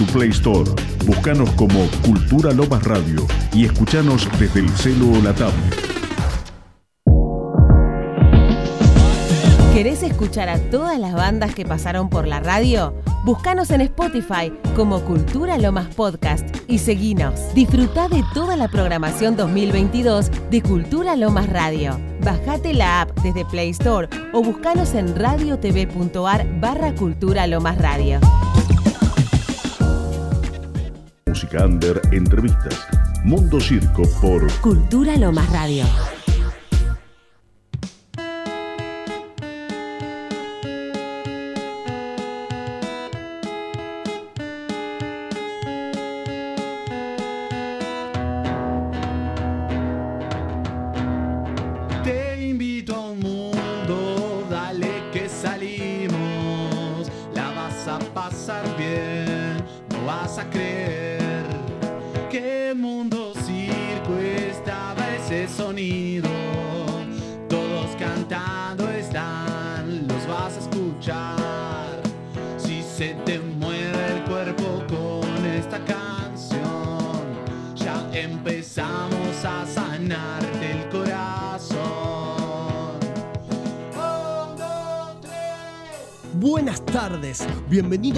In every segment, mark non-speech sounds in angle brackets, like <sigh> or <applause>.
tu Play Store. Búscanos como Cultura Lomas Radio y escuchanos desde el celo o la tablet. ¿Querés escuchar a todas las bandas que pasaron por la radio? Búscanos en Spotify como Cultura Lomas Podcast y seguinos. Disfruta de toda la programación 2022 de Cultura Lomas Radio. Bajate la app desde Play Store o buscanos en radiotv.ar barra Cultura Lomas Radio. Música Under, entrevistas. Mundo Circo por Cultura Lomas Radio.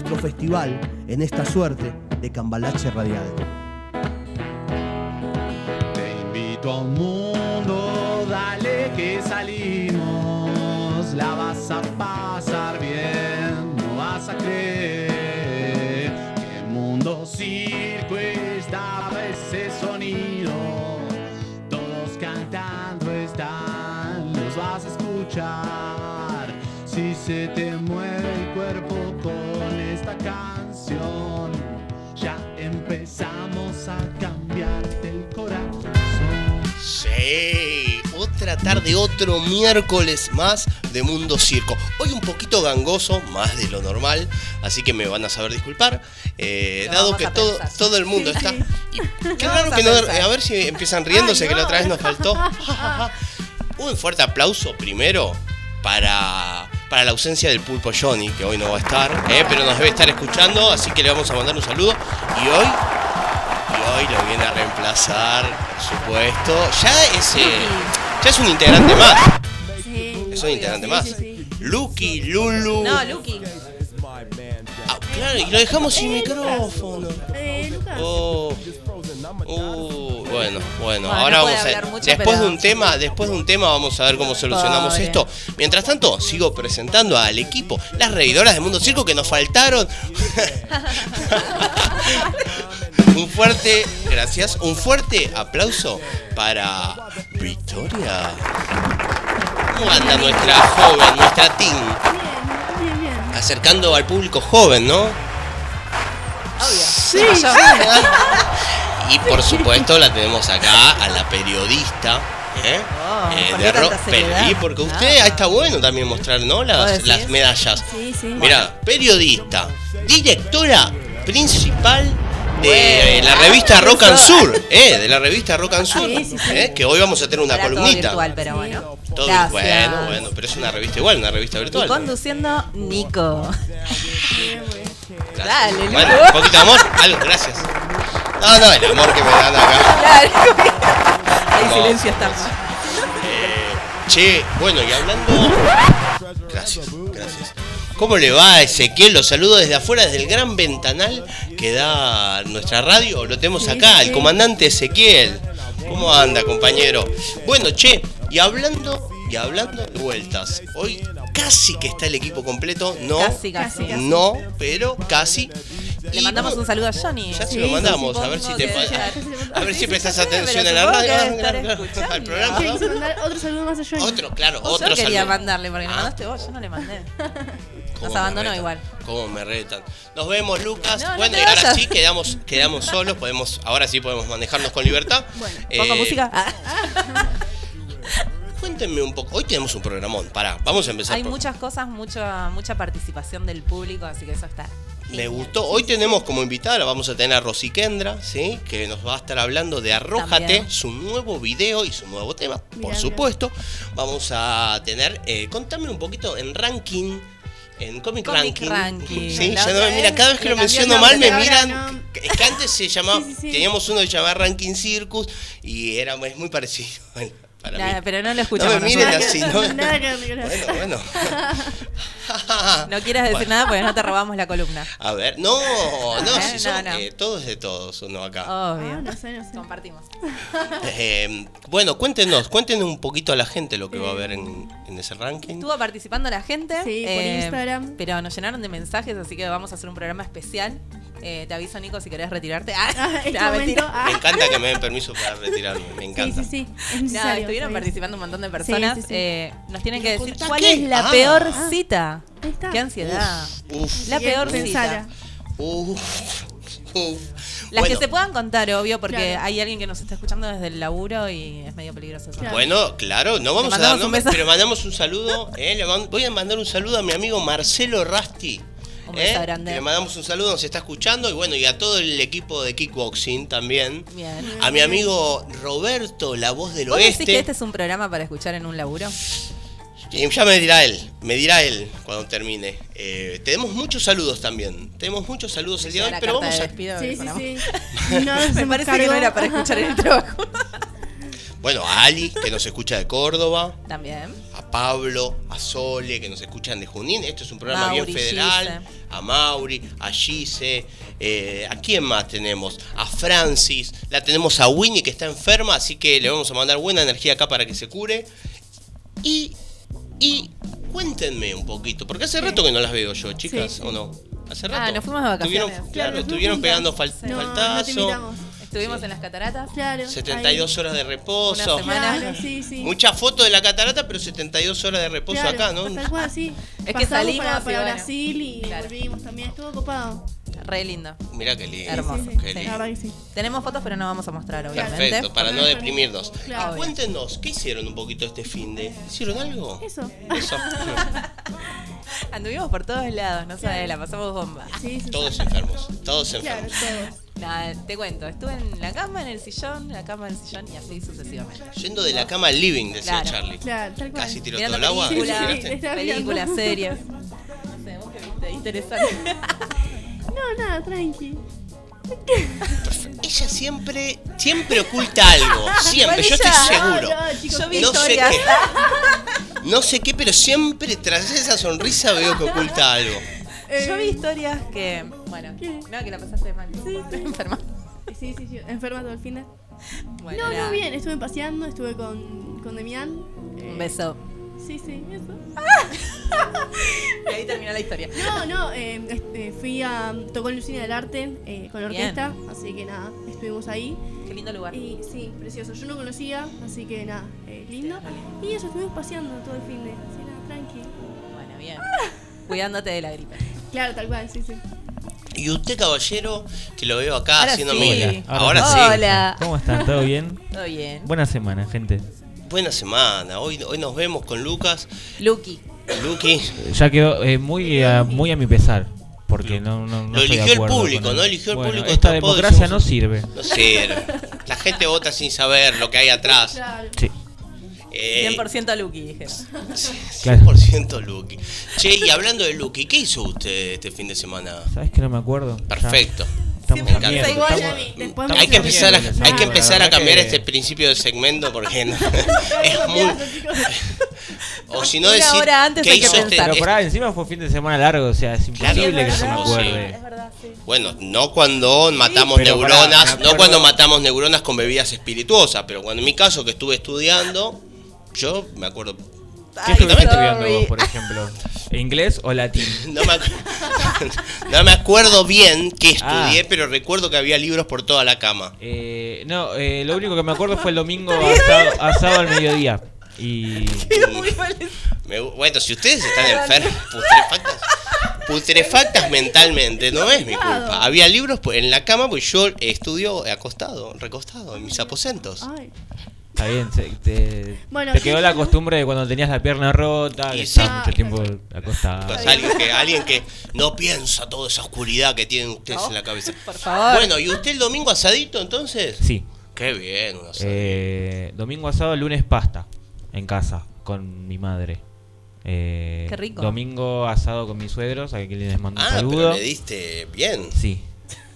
nuestro festival en esta suerte de cambalache radial. Te invito a un mundo, dale que salimos. La vas a pasar bien, no vas a creer que el mundo circo ese sonido. Todos cantando están, los vas a escuchar. Si se te Otra tarde, otro miércoles más de Mundo Circo. Hoy un poquito gangoso, más de lo normal, así que me van a saber disculpar. eh, dado que todo, pensar. todo el mundo está. Y <laughs> qué raro que no. A ver si empiezan riéndose, Ay, que la otra vez nos faltó. <laughs> <laughs> Un fuerte aplauso primero para, para la ausencia del pulpo Johnny, que hoy no va a estar, eh, pero nos debe estar escuchando, así que le vamos a mandar un saludo. Y hoy y hoy lo viene a reemplazar, por supuesto. Ya es, eh, ya es un integrante más. Sí. Es un integrante Sí, más. sí. Lucky, Lulu. No, Lucky. Ah, claro, y lo dejamos sin micrófono. Eh, Lucas. Oh. Uh, bueno, bueno, Bueno, ahora no vamos a mucho, después pero- de un tema, después de un tema vamos a ver cómo solucionamos Pobre. esto. Mientras tanto, sigo presentando al equipo, las reidoras de Mundo Circo que nos faltaron. <laughs> <laughs> un fuerte, gracias, un fuerte aplauso para Victoria. ¿Cómo anda nuestra joven, nuestra teen? Bien, bien. Acercando al público joven, ¿no? Sí. Y por supuesto la tenemos acá a la periodista. ¿eh? Oh, Eh, ¿por de ro- seriedad? y porque usted Ah. está bueno también mostrar ¿no? ¿Vos las, las medallas. Sí, sí. Mira, periodista, directora principal de Bueno. la revista Ah, Rock and. Sur, ¿eh? de la revista Rock and Sur, Sí, sí, sí. ¿eh? que hoy vamos a tener una Era todo columnita. virtual, pero bueno. Todo bueno, bueno, pero es una revista igual, una revista Y virtual. conduciendo Nico. Gracias. Dale, Luco. Bueno, un poquito de amor, algo, gracias. No, no, el amor que me dan acá. Claro. Hay No. silencio hasta. Eh, che, bueno, y hablando. Gracias, gracias. ¿Cómo le va Ezequiel? Los saludo desde afuera, desde el gran ventanal que da nuestra radio. Lo tenemos acá, el comandante Ezequiel. ¿Cómo anda, compañero? Bueno, che, Y hablando, y hablando de vueltas, hoy casi que está el equipo completo, no, Casi, casi. no, pero casi. Le mandamos un saludo a Johnny. Ya se Sí, lo mandamos, a ver si te a ver si prestas atención en la radio. <laughs> al programa. Otro saludo más a Johnny. Otro, claro, Yo otro quería saludo. mandarle, porque me Ah. mandaste vos, yo no le mandé. ¿Cómo Nos abandonó igual. ¿Cómo me retan? Nos vemos, Lucas. No, no bueno, y ahora sí quedamos, quedamos solos. Podemos, ahora sí podemos manejarnos con libertad. <laughs> Bueno, ¿Pongo Eh, música? Ah. <laughs> Cuéntenme un poco. Hoy tenemos un programón. Pará, vamos a empezar. Hay por- muchas cosas, mucha, mucha participación del público, así que eso está. Me gustó. Hoy tenemos como invitada, vamos a tener a Rosy Kendra, ¿sí? Que nos va a estar hablando de Arrójate, También. su nuevo video y su nuevo tema, por Mirá, supuesto. Vamos a tener, eh, contame un poquito en ranking, en Comic, Comic Ranking. Ranking. Sí, La ya no otra me mira, cada vez que lo menciono mal me miran. no. Es que antes se llamaba, <laughs> Sí, sí, sí. teníamos uno que se llamaba Ranking Circus y era es muy parecido. Para Nada, mí. pero no lo No escuchamos me miren nosotros. así, ¿no? <laughs> Ver, Nicolás. Bueno, bueno. <laughs> No quieras decir Bueno. nada porque no te robamos la columna. A ver, no, no, ver, si son, no, no. eh, todos de todos, uno acá. Obvio. Ah, no sé, no sé. Compartimos. Eh, bueno, cuéntenos, cuéntenos un poquito a la gente lo que va a haber en, en ese ranking. Estuvo participando la gente. eh, Sí, por Instagram. Pero nos llenaron de mensajes, así que vamos a hacer un programa especial. Eh, te aviso, Nico, si querés retirarte. Ah, Ah, este ah, momento. ah. Me encanta que me den permiso para retirarme, me Sí, encanta. sí, sí. Es No, necesario. estuvieron ¿sabes? participando un montón de personas. Sí, sí, sí. Eh, nos tienen que decir ¿Contá cuál qué? es la Ah. peor Ah. cita. Qué ansiedad. Uf, La Sí, peor cita. uf. Las Bueno, que se puedan contar, obvio, porque Claro. hay alguien que nos está escuchando desde el laburo y es medio peligroso eso. Claro. Bueno, claro, no vamos a dar nombres, pero mandamos un saludo. eh, voy a mandar un saludo a mi amigo Marcelo Rasti. Un beso eh, grande. Le mandamos un saludo, nos está escuchando. Y bueno, y a todo el equipo de kickboxing también. Bien. A mi amigo Roberto, la voz del ¿Vos decís oeste. que este es un programa para escuchar en un laburo? Y Ya me dirá él, me dirá él cuando termine. Eh, tenemos muchos saludos también. Tenemos muchos saludos el día de hoy, pero vamos de a. despido Sí, sí. No <laughs> Me parece que no era para escuchar en el trabajo. <laughs> Bueno, a Ali, que nos escucha de Córdoba. También. A Pablo, a Sole, que nos escuchan de Junín. Esto es un programa Mauri, bien federal. Gise. A Mauri, a Gise. eh, ¿A quién más tenemos? A Francis. La tenemos a Winnie, que está enferma, así que le vamos a mandar buena energía acá para que se cure. Y. Y. Cuéntenme un poquito, porque hace rato que no las veo yo, chicas, Sí. ¿o no? Hace Ah, rato. nos fuimos de vacaciones. Claro, estuvieron pegando fal- No, no te faltazo. invitamos. Estuvimos Sí. en las cataratas. Claro. 72 horas de reposo. Una semana. Claro, sí, sí. Mucha foto de la catarata, pero 72 horas de reposo Claro, acá, ¿no? Tal cual, sí. Es que salimos para, y para bueno. Brasil y Claro. volvimos también. Estuvo copado. Re lindo. Mirá qué lindo. Hermoso. Sí, sí, qué sí. lindo. La verdad que sí. Tenemos fotos, pero no vamos a mostrar, obviamente. Perfecto, para no deprimirnos. Claro. Y cuéntenos, ¿qué hicieron un poquito este fin de? ¿Hicieron algo? Eso. Eso. <laughs> Anduvimos por todos lados, no sabes, la pasamos bomba. Sí, sí. Todos enfermos, todos Claro, enfermos. todos. Nada, te cuento, estuve en la cama, en el sillón, en la cama, en el sillón y así sucesivamente. Yendo de la cama al living, decía Claro. Charlie. Claro, tal cual. Casi tiró todo el agua. películas, películas, series. <laughs> No sé, vos qué viste, interesante. <laughs> No, nada, tranqui. Ella siempre, siempre oculta algo. <laughs> Siempre, yo estoy seguro. No, no, chicos, Yo vi No sé qué. No sé qué, pero siempre tras esa sonrisa veo que oculta algo. Eh, Yo vi historias que, bueno, ¿Qué? no, que la pasaste mal. Sí, sí. <laughs> Enferma. Sí, sí, sí. Enferma todo el fin de. Bueno, No, no, bien. Estuve paseando, estuve con, con Demián. Eh, Un beso. Sí, sí, eso. <laughs> Y ahí terminó la historia. No, no, eh, este, fui a. Tocó en Lucina del Arte eh, con la Bien. orquesta, así que nada, estuvimos ahí. Qué lindo lugar. Y sí, precioso. Yo no conocía, así que nada, eh, lindo. Y eso, estuvimos paseando todo el fin de. Así nada, tranqui. Bueno, bien. <laughs> Cuidándote de la gripe. Claro, tal cual, sí, sí. Y usted, caballero, que lo veo acá Ahora haciendo sí. Hola, Ahora sí. Hola. ¿Cómo están? ¿Todo bien? Todo bien. Buena semana, gente. Buena semana. Hoy, hoy nos vemos con Lucas. Lucky. Luqui. Ya quedó eh, muy, a, muy a mi pesar. Porque no, no, no Lo eligió el público. ¿no? Eligió el Bueno, público Esta este democracia no sirve. No sé. La gente vota sin saber lo que hay atrás. Sí. Eh, 100% Lucky, dije. 100% Luqui. Che, y hablando de Luqui, ¿qué hizo usted este fin de semana? ¿Sabes que no me acuerdo? Ya, Perfecto. Estamos a mierda, estamos- Hay que empezar a, miércoles, hay que la empezar a verdad cambiar que- este principio de segmento porque no, <laughs> es muy... O si no decir hora antes ¿qué hay que hizo este. Pero por ahí encima fue fin de semana largo, o sea, es Claro, imposible que se me acuerde. Es verdad, sí. Bueno, no cuando matamos neuronas, no cuando matamos neuronas con bebidas espirituosas, pero cuando en mi caso que estuve estudiando, Yo me acuerdo. ¿Qué Ay, estuviste sorry. estudiando vos, por ejemplo? ¿Inglés o latín? <laughs> No me, acu- <laughs> no me acuerdo bien qué estudié, Ah. pero recuerdo que había libros por toda la cama. Eh, no, eh, lo único que me acuerdo fue el domingo <laughs> asado, asado al mediodía. Y Muy mal. Me- bueno, si ustedes están enfermos, putrefactas, putrefactas mentalmente, no es mi culpa. Había libros pues, en la cama, pues yo estudio acostado, recostado, en mis aposentos. Ay. Está bien, se- te, Bueno, te sí, quedó la ¿no? costumbre de cuando tenías la pierna rota, Y que sí. estabas mucho tiempo acostado. Pues alguien que, alguien que no piensa toda esa oscuridad que tienen ustedes en la cabeza. Por favor. Bueno, ¿y usted el domingo asadito entonces? Sí. Qué bien, un asadito. Eh, domingo asado, lunes pasta en casa con mi madre. Eh, Qué rico. Domingo asado con mis suegros, a quien les mando un ah, saludo. pero le diste bien. Sí.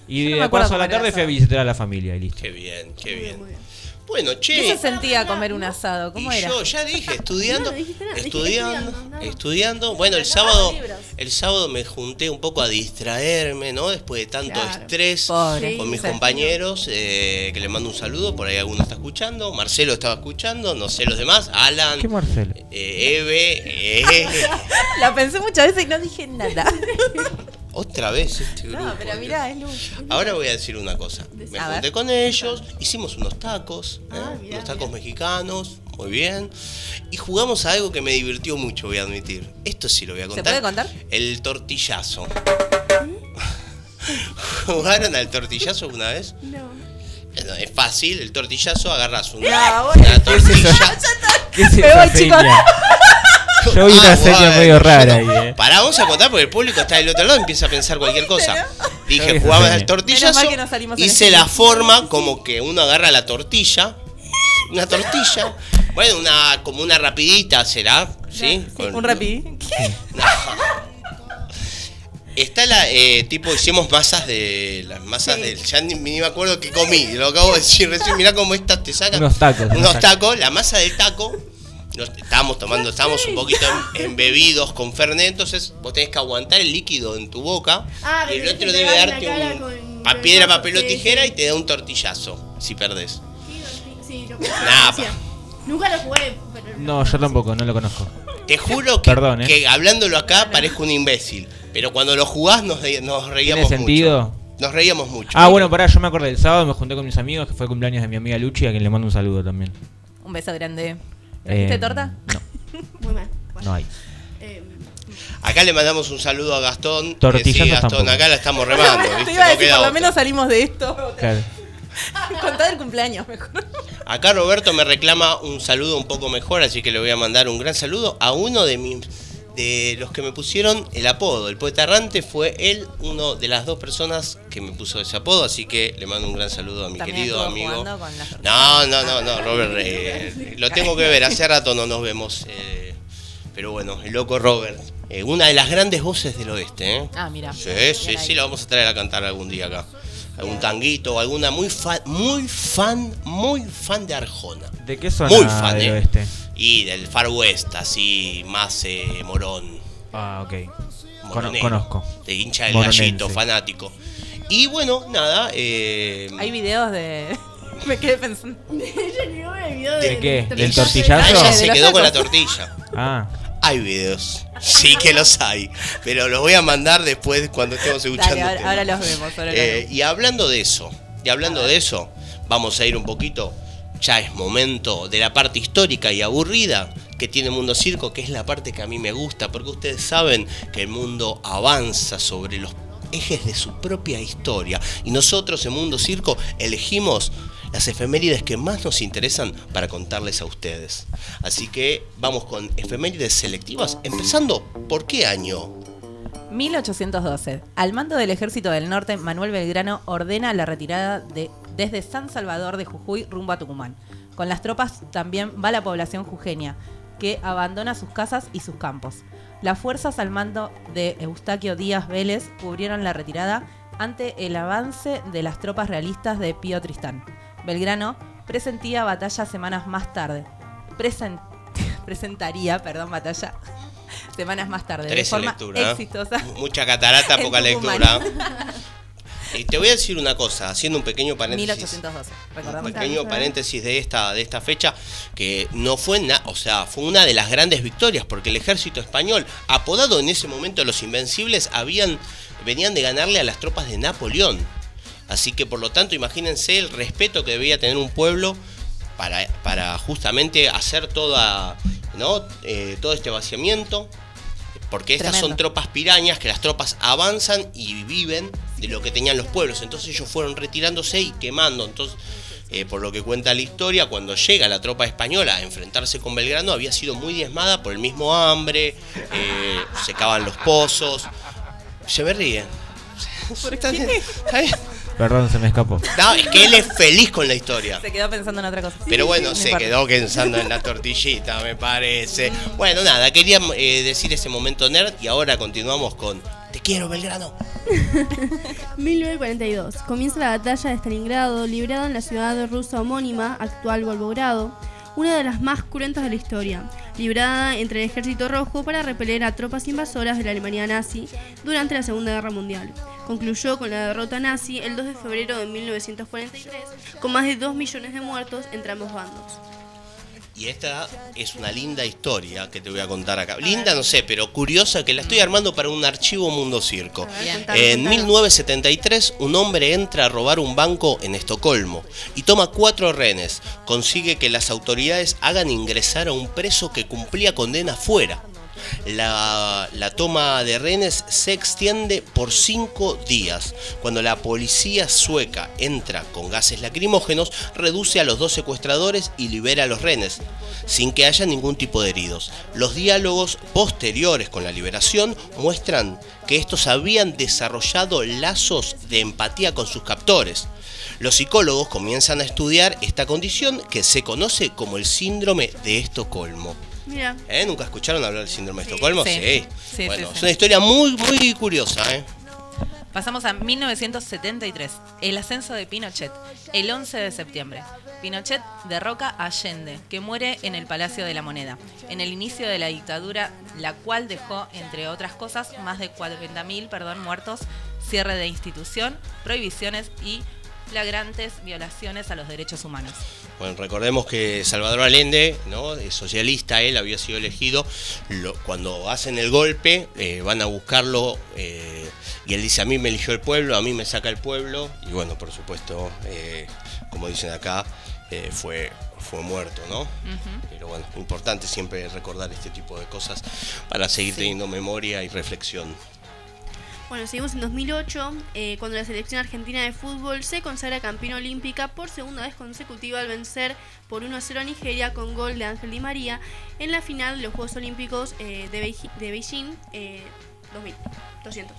Y no me de acuerdo paso a la tarde fui a visitar a la familia y listo. Qué bien, qué Muy bien, bien. muy bien. Bueno, ¿Qué che. se sentía comer un asado? ¿Cómo y era? yo ya dije, <laughs> estudiando, No, dijiste nada, dijiste estudiando, estudiando. Bueno, el sábado, el sábado me junté un poco a distraerme, ¿no? Después de tanto Claro. estrés Pobre. con mis Sí. compañeros, eh, que les mando un saludo, por ahí alguno está escuchando, Marcelo estaba escuchando, no sé los demás, Alan, ¿Qué Marcelo? eh, Eve, eh, <laughs> La pensé muchas veces y no dije nada. <laughs> otra vez este grupo. No, pero mirá, es luz. Ahora voy a decir una cosa. Me A ver. junté con ellos, hicimos unos tacos, ¿eh? Ah, mirá, unos tacos mirá. mexicanos, muy bien. Y jugamos a algo que me divirtió mucho, voy a admitir. Esto sí lo voy a contar. puede contar? El tortillazo. <laughs> ¿Jugaron al tortillazo alguna vez? No. Bueno, es fácil, el tortillazo agarras una, No, una ¿Qué es eso? tortilla. <laughs> ¿Qué es Me voy, chicos. <laughs> Yo vi una Ah, seña medio rara no. ahí, eh. Pará, vamos a contar porque el público está del otro lado y empieza a pensar cualquier cosa. Dije, seña. al tortillazo, que no hice este la forma como que uno agarra la tortilla, una tortilla, bueno, una como una rapidita será, ¿sí? Sí, Con- un rapidín. Está la, eh, tipo, hicimos masas de, las masas del, ya ni, ni me acuerdo qué comí, lo acabo de decir recién, mirá cómo estas te sacan. Unos tacos, unos Unos tacos. tacos, la masa del taco, nos, estábamos tomando, estábamos un poquito em- <laughs> embebidos con Fernet, entonces vos tenés que aguantar el líquido en tu boca Ah, y el otro debe darte un pa- piedra, el papel o sí, tijera sí. y te da un tortillazo si perdés. Sí, sí, lo Nah, conocía. Nunca lo jugué, pero. No, yo tampoco, no lo conozco. Te juro que, Perdón, ¿eh? que hablándolo acá parezco un imbécil, pero cuando lo jugás nos, nos reíamos ¿Tiene sentido? mucho. Nos reíamos mucho. Ah, bueno, pará, yo me acordé. El sábado me junté con mis amigos, que fue el cumpleaños de mi amiga Luchi, a quien le mando un saludo también. Un beso grande. ¿Trajiste Eh, torta? No, <laughs> Muy mal. Bueno, no hay. eh, Acá le mandamos un saludo a Gastón. que Tortillazos sí, Gastón, tampoco. acá la estamos remando, <laughs> Te ¿viste? iba a decir, por lo otra. menos salimos de esto. Claro. <laughs> Contá del cumpleaños, mejor. Acá Roberto me reclama un saludo un poco mejor, así que le voy a mandar un gran saludo a uno de mis de los que me pusieron el apodo. El poeta errante fue él, uno de las dos personas que me puso ese apodo, así que le mando un gran saludo a mi También querido amigo. No, no, no, no, Robert, eh, lo tengo que ver, hace rato no nos vemos. eh, pero bueno, el loco Robert, eh, una de las grandes voces del oeste, ¿eh? Ah, mira. Sí, sí, sí, la vamos a traer a cantar algún día acá. Algún tanguito, alguna muy fan, muy fan, muy fan de Arjona. ¿De qué zona Muy fan, del eh. oeste? Y del Far West, así, más eh, morón. Ah, ok. Moronero, conozco. De hincha del Moronense. gallito, fanático. Y bueno, nada, eh, Hay videos de. <laughs> Me quedé pensando. <laughs> ella el video ¿De del qué? ¿Del tortillazo. tortillazo? ah, ella de se quedó con la tortilla. <laughs> Ah, Hay videos, sí que los hay, pero los voy a mandar después cuando estemos escuchando. Dale, ahora, los vemos. Ahora los Eh, vemos. y hablando de eso, y hablando de eso, vamos a ir un poquito, ya es momento de la parte histórica y aburrida que tiene Mundo Circo, que es la parte que a mí me gusta, porque ustedes saben que el mundo avanza sobre los ejes de su propia historia, y nosotros en Mundo Circo elegimos las efemérides que más nos interesan para contarles a ustedes. Así que vamos con efemérides selectivas, empezando, ¿por qué año? 1812. Al mando del Ejército del Norte, Manuel Belgrano ordena la retirada de, desde San Salvador de Jujuy rumbo a Tucumán. Con las tropas también va la población jujeña, que abandona sus casas y sus campos. Las fuerzas al mando de Eustaquio Díaz Vélez cubrieron la retirada ante el avance de las tropas realistas de Pío Tristán. Belgrano presentía batalla semanas más tarde. Presen- <laughs> presentaría, perdón, batalla <laughs> semanas más tarde. de forma lectura. ¿eh? exitosa. Mucha catarata, <laughs> poca Tucumán. lectura. Y te voy a decir una cosa, haciendo un pequeño paréntesis. 1812, Un pequeño paréntesis de esta, de esta fecha, que no fue nada, o sea, fue una de las grandes victorias, porque el ejército español, apodado en ese momento los Invencibles, habían, venían de ganarle a las tropas de Napoleón. Así que por lo tanto, imagínense el respeto que debía tener un pueblo para, para justamente hacer toda, ¿no? Eh, todo este vaciamiento. Porque estas son tropas pirañas, que las tropas avanzan y viven de lo que tenían los pueblos. Entonces ellos fueron retirándose y quemando. Entonces, eh, por lo que cuenta la historia, cuando llega la tropa española a enfrentarse con Belgrano, había sido muy diezmada por el mismo hambre, eh, secaban los pozos. Se me ríe. ¿Está bien? Perdón, se me escapó. No, es que él es feliz con la historia. Se quedó pensando en otra cosa. Pero bueno, No se quedó pensando en la tortillita, me parece. Bueno, nada, quería eh, decir ese momento nerd y ahora continuamos con Te quiero, Belgrano. <laughs> 1942. Comienza la batalla de Stalingrado, librada en la ciudad rusa homónima, actual Volgogrado, una de las más cruentas de la historia, librada entre el ejército rojo para repeler a tropas invasoras de la Alemania nazi durante la Segunda Guerra Mundial. Concluyó con la derrota nazi el 2 de febrero de 1943, con más de 2 millones de muertos entre ambos bandos. Y esta es una linda historia que te voy a contar acá. Linda, no sé, pero curiosa que la estoy armando para un archivo Mundo Circo. En contanos. 1973, un hombre entra a robar un banco en Estocolmo y toma cuatro rehenes. Consigue que las autoridades hagan ingresar a un preso que cumplía condena fuera. La, toma de rehenes se extiende por cinco días. Cuando la policía sueca entra con gases lacrimógenos, reduce a los dos secuestradores y libera a los rehenes, sin que haya ningún tipo de heridos. Los diálogos posteriores con la liberación muestran que estos habían desarrollado lazos de empatía con sus captores. Los psicólogos comienzan a estudiar esta condición que se conoce como el síndrome de Estocolmo. Mira, ¿Eh? ¿Nunca escucharon hablar del síndrome de. Estocolmo? Sí. Bueno, es una historia muy, muy curiosa, ¿eh? Pasamos a 1973, el ascenso de Pinochet, el 11 de septiembre. Pinochet derroca a Allende, que muere en el Palacio de la Moneda, en el inicio de la dictadura, la cual dejó, entre otras cosas, más de 40.000 perdón, muertos, cierre de institución, prohibiciones y flagrantes violaciones a los derechos humanos. Bueno, recordemos que Salvador Allende, ¿no? Socialista, él había sido elegido. Lo- cuando hacen el golpe, eh, van a buscarlo eh, y él dice: A mí me eligió el pueblo, a mí me saca el pueblo. Y bueno, por supuesto, eh, como dicen acá, fue, fue muerto, ¿no? Pero bueno, importante siempre recordar este tipo de cosas para seguir teniendo memoria y reflexión. Bueno, seguimos en 2008, eh, cuando la selección argentina de fútbol se consagra campeona olímpica por segunda vez consecutiva al vencer por 1-0 a Nigeria con gol de Ángel Di María en la final de los Juegos Olímpicos eh, de, Beiji- de Beijing eh, 2000, 200.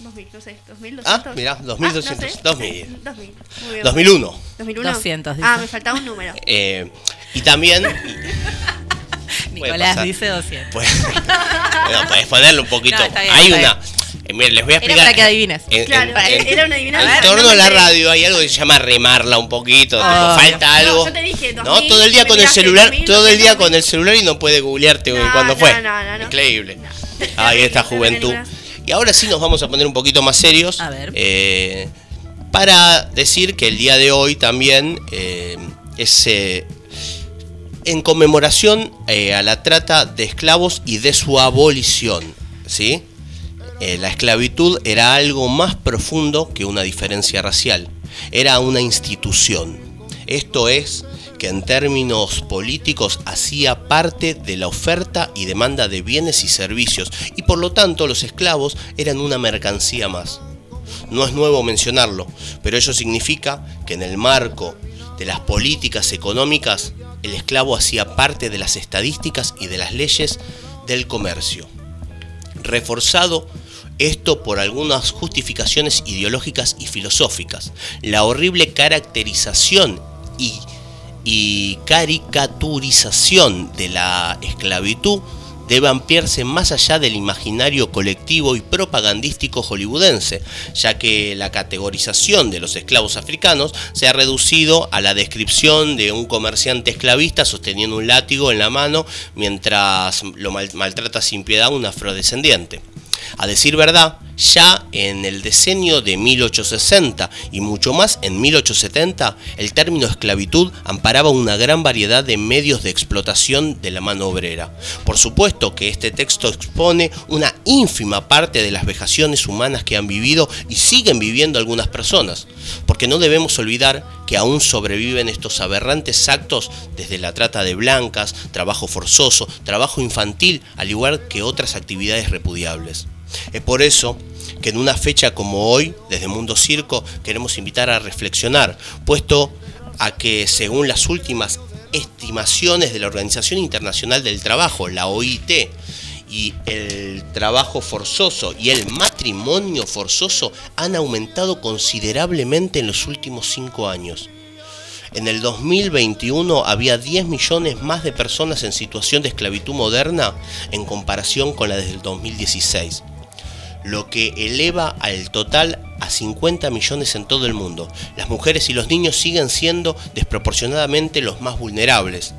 2000, no sé, 2000, 200. Ah, mirá, 2200, Ah, no sé. 2000. 2000. Muy bien. 2001. 2001. 200, dice. Ah, me faltaba un número. <laughs> Eh, y también. <laughs> Nicolás pasar. dice 200. Pues, <laughs> bueno, podés ponerle un poquito. No, está bien, hay está una. Eh, mira, les voy a Era explicar. para que adivines. En, Claro, en- era una adivinanza. En torno no a la radio hay algo que se llama remarla un poquito. tipo, Obvio. falta algo. yo te dije, no, 2000, todo el día con el celular, 2000, todo el día 2000. con el celular y no puede googlearte No, cuándo no, fue. no, no, no. Increíble. No. Ahí está <laughs> Terrible, juventud. Y ahora sí nos vamos a poner un poquito más serios. A ver. eh, para decir que el día de hoy también eh, es eh, en conmemoración eh, a la trata de esclavos y de su abolición. ¿sí? Eh, la esclavitud era algo más profundo que una diferencia racial. Era una institución. Esto es que en términos políticos hacía parte de la oferta y demanda de bienes y servicios y por lo tanto los esclavos eran una mercancía más. No es nuevo mencionarlo, pero ello significa que en el marco de las políticas económicas, el esclavo hacía parte de las estadísticas y de las leyes del comercio. Reforzado esto por algunas justificaciones ideológicas y filosóficas, la horrible caracterización y, caricaturización de la esclavitud debe ampliarse más allá del imaginario colectivo y propagandístico hollywoodense, ya que la categorización de los esclavos africanos se ha reducido a la descripción de un comerciante esclavista sosteniendo un látigo en la mano mientras lo mal- maltrata sin piedad un afrodescendiente. A decir verdad, Ya en el decenio de 1860 y mucho más en 1870, el término esclavitud amparaba una gran variedad de medios de explotación de la mano obrera. Por supuesto que este texto expone una ínfima parte de las vejaciones humanas que han vivido y siguen viviendo algunas personas, porque no debemos olvidar que aún sobreviven estos aberrantes actos desde la trata de blancas, trabajo forzoso, trabajo infantil, al igual que otras actividades repudiables. Es por eso que en una fecha como hoy, desde Mundo Circo, queremos invitar a reflexionar, puesto a que según las últimas estimaciones de la Organización Internacional del Trabajo, la OIT, y el trabajo forzoso y el matrimonio forzoso han aumentado considerablemente en los últimos cinco años. En el 2021 había 10 millones más de personas en situación de esclavitud moderna en comparación con la del 2016 lo que eleva al total a 50 millones en todo el mundo. Las mujeres y los niños siguen siendo desproporcionadamente los más vulnerables.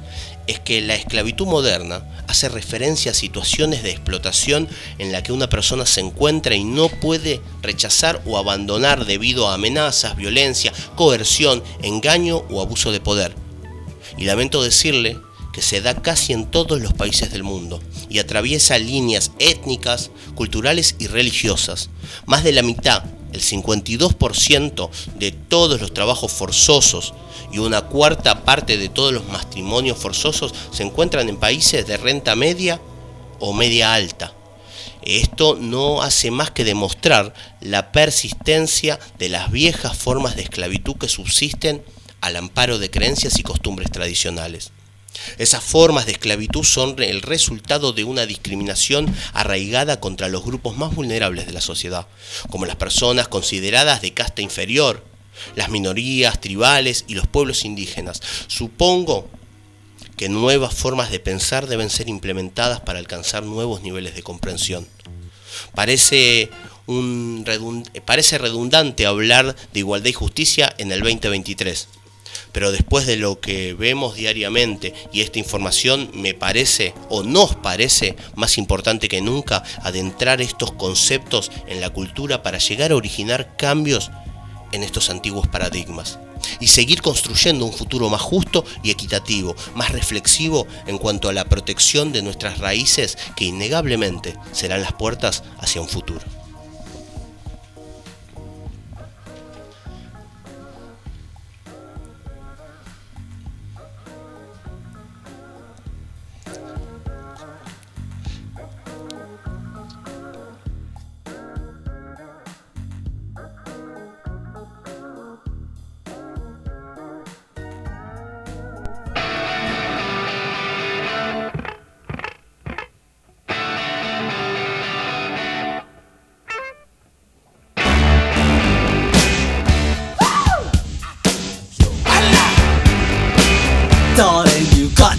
Es que la esclavitud moderna hace referencia a situaciones de explotación en la que una persona se encuentra y no puede rechazar o abandonar debido a amenazas, violencia, coerción, engaño o abuso de poder. Y lamento decirle que se da casi en todos los países del mundo y atraviesa líneas étnicas, culturales y religiosas. Más de la mitad, el 52% de todos los trabajos forzosos y una cuarta parte de todos los matrimonios forzosos se encuentran en países de renta media o media alta. Esto no hace más que demostrar la persistencia de las viejas formas de esclavitud que subsisten al amparo de creencias y costumbres tradicionales. Esas formas de esclavitud son el resultado de una discriminación arraigada contra los grupos más vulnerables de la sociedad, como las personas consideradas de casta inferior, las minorías tribales y los pueblos indígenas. Supongo que nuevas formas de pensar deben ser implementadas para alcanzar nuevos niveles de comprensión. Parece, un parece redundante hablar de igualdad y justicia en el 2023 pero después de lo que vemos diariamente y esta información me parece o nos parece más importante que nunca adentrar estos conceptos en la cultura para llegar a originar cambios en estos antiguos paradigmas y seguir construyendo un futuro más justo y equitativo, más reflexivo en cuanto a la protección de nuestras raíces que innegablemente serán las puertas hacia un futuro.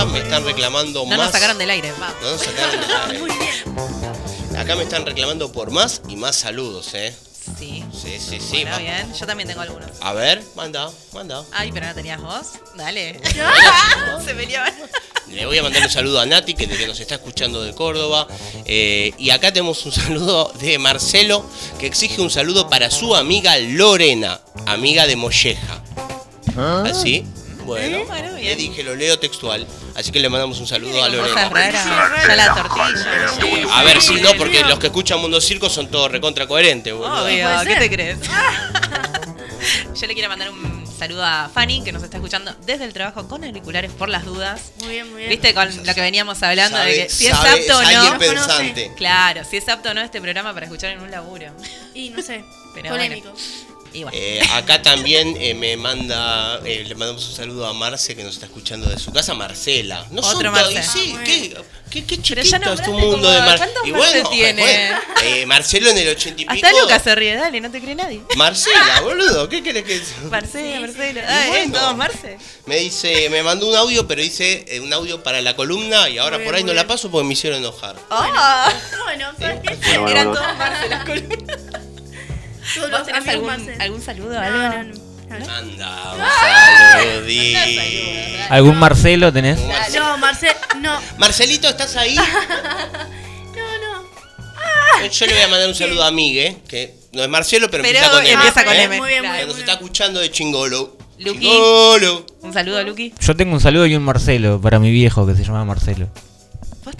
Acá me están reclamando No más. nos sacaron del aire. Va. No nos sacaron del aire. <laughs> Acá me están reclamando por más y más saludos, ¿eh? Sí. Sí, sí, sí. Bueno, bien. Yo también tengo algunos. A ver, manda, manda. Ay, pero no tenías vos. Dale. <laughs> Se peleaban. Le voy a mandar un saludo a Nati, que, que nos está escuchando de Córdoba. Eh, y acá tenemos un <laughs> saludo de Marcelo, que exige un saludo para su amiga Lorena, amiga de Molleja. ¿Así? Bueno, Bueno, le bien. dije, lo leo textual. Así que le mandamos un saludo a Lorena. Ya la tortilla. sí. A ver, sí, no, porque los que escuchan Mundo Circo son todos recontra coherentes, boludo. Obvio, ¿qué te crees? <laughs> Yo le quiero mandar un saludo a Fanny, que nos está escuchando desde el trabajo con auriculares por las dudas. Muy bien, muy bien. ¿Viste con lo que veníamos hablando Sabe- de que si es apto o es alguien no? pensante. Claro, si es apto o no este programa para escuchar en un laburo. Y no sé, <laughs> Pero polémico. Y bueno. Eh, acá también eh, me manda, eh, le mandamos un saludo a Marce que nos está escuchando de su casa, Marcela. No Otro todos- Marce. y sí, Ah, qué, qué, qué chiquito es tu mundo de Marce. ¿cuántos Y Marce bueno, tiene? bueno, eh, Marcelo en el ochenta y pico. Hasta Lucas se ríe, dale, no te cree nadie. Marcela, boludo, ¿qué querés que <laughs> Marcela, Marcelo. Y Ah, ¿eh? bueno. ¿Todos Marce? Me dice, me mandó un audio, pero dice eh, un audio para la columna y ahora Muy por ahí no la paso porque me hicieron enojar. Ah, Bueno, <laughs> ¿sabes qué? Eran todos Marce las columnas. Todos ¿Vos tenés algún, algún saludo? No, algo? no, no. Anda, un saludito. ¿Algún Marcelo tenés? No, Marcel, no. Marcelito, ¿estás ahí? <laughs> No, no. Yo le voy a mandar un saludo a Migue, que no es Marcelo, pero, Pero empieza con M. empieza con ¿eh? M. Muy bien, muy bien. nos está escuchando de Chingolo. Luqui. Chingolo. Un saludo, Luqui. Yo tengo un saludo y un Marcelo para mi viejo que se llama Marcelo.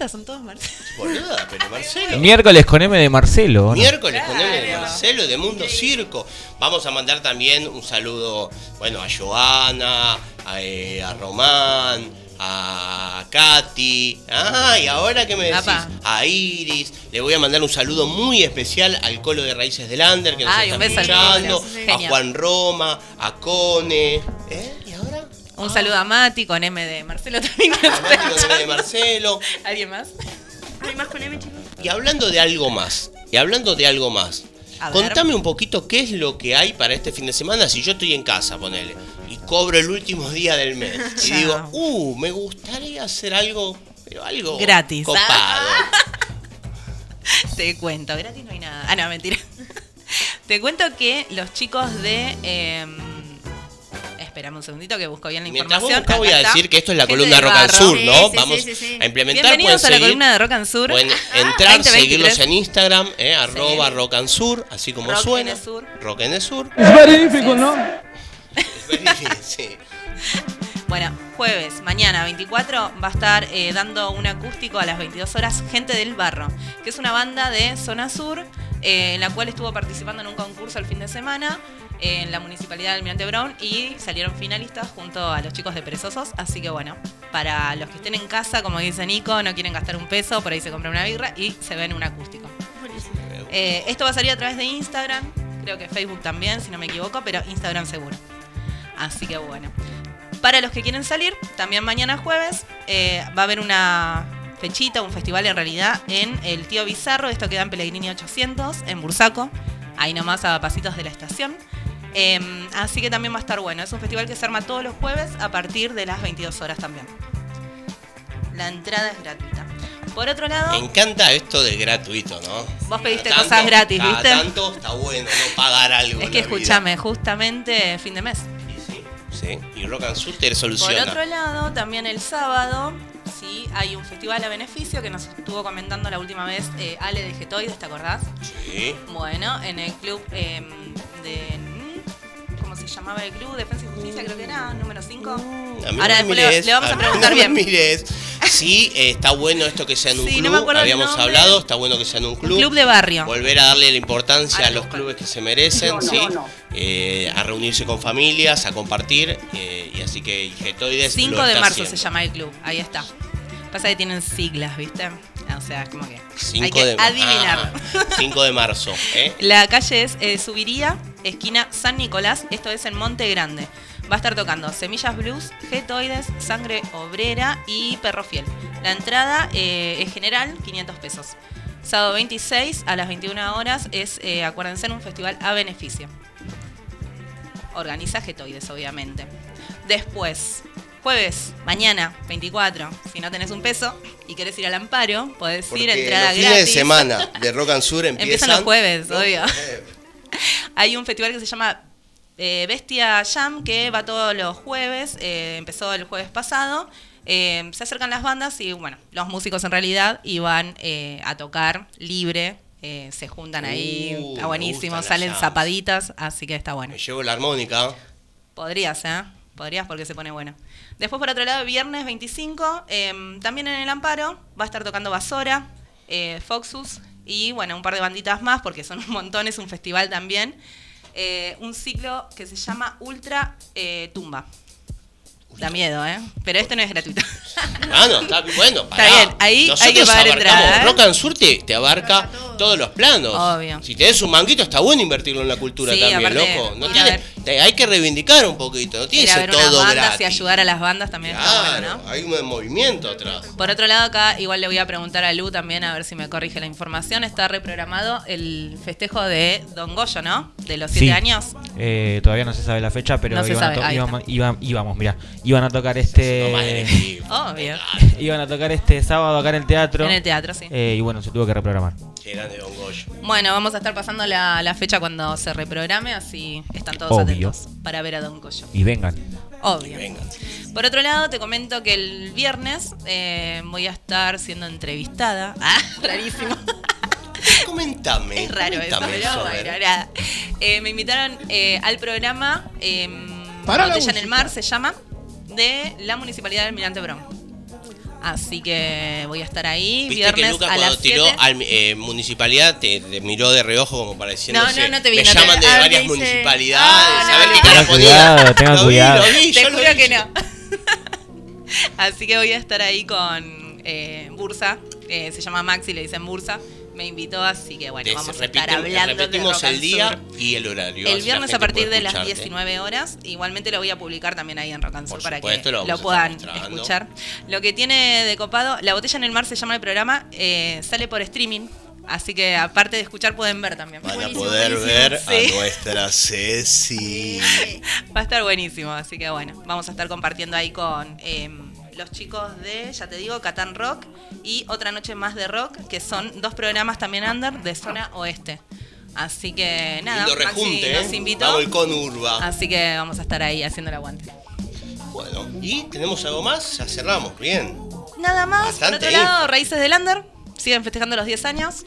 Son todos <laughs> <laughs> Marcelo. Boluda, pero Marcelo. Miércoles con M de Marcelo. ¿o no? Miércoles con M de. Marcelo de Mundo Circo. Vamos a mandar también un saludo, bueno, a Joana, a, eh, a Román, a Katy. Ah, y ahora que me decís, Apa. a Iris. Le voy a mandar un saludo muy especial al Colo de Raíces del Under que nos Ay, está escuchando. A. Juan Roma, a Cone. ¿Eh? Un saludo a Mati con M de Marcelo también. <laughs> que está Mati con M de. Marcelo. ¿Alguien más? ¿Hay más con M, chicos? Y hablando de algo más, y hablando de algo más, contame un poquito qué es lo que hay para este fin de semana si yo estoy en casa, ponele, y cobro el último <laughs> día del mes. Y digo, uh, me gustaría hacer algo, pero algo Gratis. copado. <laughs> Te cuento, gratis no hay nada. Ah, no, mentira. Te cuento que los chicos de. Eh, espérame un segundito que busco bien la Mientras vos información. buscás, voy a está. decir que esto es la columna del Rock and. Sur, ¿no? sí, Vamos sí, sí, sí. a implementar, Bienvenidos pueden a la seguir, columna de Rock and Sur. pueden entrar, 2023. seguirlos en Instagram, eh, arroba Rock and Sur, así como Rock suena. N Sur. Rock N Sur. Es verífico, ¿no? <laughs> Sí. <laughs> Bueno, jueves, mañana 24, va a estar eh, dando un acústico a las 22 horas Gente del Barro, que es una banda de Zona Sur, eh, en la cual estuvo participando en un concurso el fin de semana en la Municipalidad de Almirante Brown y salieron finalistas junto a los chicos de Perezosos. Así que bueno, para los que estén en casa, como dice Nico, no quieren gastar un peso, por ahí se compran una birra y se ven un acústico. Eh, esto va a salir a través de Instagram, creo que Facebook también, si no me equivoco, pero Instagram seguro. Así que bueno. Para los que quieren salir, también mañana jueves eh, va a haber una fechita, un festival en realidad, en el Tío Bizarro. Esto queda en Pellegrini 800, en Bursaco, ahí nomás a pasitos de la estación. Eh, así que también va a estar bueno. Es un festival que se arma todos los jueves a partir de las 22 horas también. La entrada es gratuita. Por otro lado, Me encanta esto de gratuito, ¿no? Vos pediste cosas gratis, ¿viste? tanto está bueno no pagar algo. es que escúchame, justamente fin de mes. Sí, sí, sí. Y Rock and Sur te Por soluciona. otro lado, también el sábado, sí, hay un festival a beneficio que nos estuvo comentando la última vez eh, Ale de Getoides, ¿te acordás? Sí. Bueno, en el club eh, de... ¿Cómo se llamaba el club? Defensa y Justicia, creo que era, número 5. A mí Ahora no después le, vamos a preguntar no bien. mires. Sí, eh, está bueno esto que sea en un Sí, club. Habíamos hablado, está bueno que sea en un club. Club de barrio. Volver a darle la importancia Ahora a los clubes que se merecen, ¿sí? Eh, a reunirse con familias, a compartir. eh, y así que Getoides 5 lo de marzo haciendo. se llama el club, ahí está. Pasa que tienen siglas, ¿viste? O sea, es como que... hay 5 que de, adivinar. Ah, 5 de marzo, ¿eh? <laughs> La calle es eh, Subiría, esquina San Nicolás, esto es en Monte Grande. Va a estar tocando Semillas Blues, Getoides, Sangre Obrera y Perro Fiel. La entrada eh, es general, 500 pesos. Sábado 26 a las 21 horas es, eh, acuérdense, en un festival a beneficio. Organiza Getoides, obviamente. Después, jueves, mañana, 24, si no tenés un peso y querés ir al amparo, podés ir, entrada los fines gratis. de semana de <laughs> Rock and Sur empiezan. Empiezan los jueves, ¿no? obvio. <laughs> Hay un festival que se llama eh, Bestia Jam, que va todos los jueves, eh, empezó el jueves pasado. Eh, se acercan las bandas y, bueno, los músicos en realidad iban eh, a tocar libre, se juntan ahí, Uh, está buenísimo, salen jams. zapaditas, así que está bueno. Me llevo la armónica. Podrías, ¿eh? Podrías porque se pone bueno. Después, por otro lado, viernes 25, eh, también en el Amparo, va a estar tocando Basora, Foxus y, bueno, un par de banditas más porque son un montón, es un festival también. Eh, un ciclo que se llama Ultra eh, Tumba. Da miedo, ¿eh? Pero este no es gratuito. <laughs> Ah, no, está bueno. Está pará. bien, ahí hay Nosotros que pagar entrada, ¿eh? Rock and Sur te, te abarca todos los planos. Obvio. Si tenés un manguito, está bueno invertirlo en la cultura Sí, también, aparte, loco. No tiene, te- hay que reivindicar un poquito, no tiene que ser todo bandas gratis. y ayudar a las bandas también está Claro, bueno, ¿no? hay un movimiento atrás. Por otro lado, acá igual le voy a preguntar a Lu también a ver si me corrige la información. Está reprogramado el festejo de Don Goyo, ¿no? De los siete Sí. años. Eh, todavía no se sabe la fecha, pero No iban, a sabe, está. íbamos, mira, iban a tocar este. <laughs> Obvio. iban a tocar este sábado acá en el teatro. En el teatro, sí. Eh, y bueno, se tuvo que reprogramar. Qué grande Don Goyo. Bueno, vamos a estar pasando la, la fecha cuando se reprograme, así están todos Obvio. atentos para ver a Don Goyo. Y vengan. Obvio. Por otro lado, te comento que el viernes eh, voy a estar siendo entrevistada. <laughs> Ah, rarísimo. <laughs> Comentame. Es raro eso, pero bueno. Eh, me invitaron eh, al programa eh, Botella en el. Mar, se llama, de la Municipalidad del Almirante Brown. Así que voy a estar ahí Viste viernes que Luca a cuando las tiró 7. al eh, municipalidad te, te miró de reojo como para diciendo No, no, no te vi, me no llaman de Ah, varias dice- municipalidades, Ah, a ver qué Tengan cuidado, tengan Lo vi, cuidado. lo vi, Te lo juro que no. <laughs> Así que voy a estar ahí con eh, Bursa. eh, se llama Maxi, le dicen Bursa. Me invitó, así que bueno, vamos a estar hablando de repetimos al el día Sur. y el horario. El viernes a partir de las escucharte. 19 horas. Igualmente lo voy a publicar también ahí en Rock and Sur para supuesto, que lo puedan escuchar. Lo que tiene de copado, La Botella en el Mar se llama el programa, eh, sale por streaming. Así que aparte de escuchar pueden ver también. Van a poder buenísimo. ver Sí. a nuestra Ceci. <laughs> Va a estar buenísimo, así que bueno, vamos a estar compartiendo ahí con eh, los chicos de, ya te digo, Catán Rock y Otra Noche Más de Rock, que son dos programas también under de zona oeste. Así que nada, Lindo Maxi rejunte, nos ¿eh? invitó. El conurba. Así que vamos a estar ahí haciendo el aguante. Bueno, ¿y tenemos algo más? Ya cerramos, bien. Nada más, Bastante por otro lado. Raíces del Under, siguen festejando los 10 años.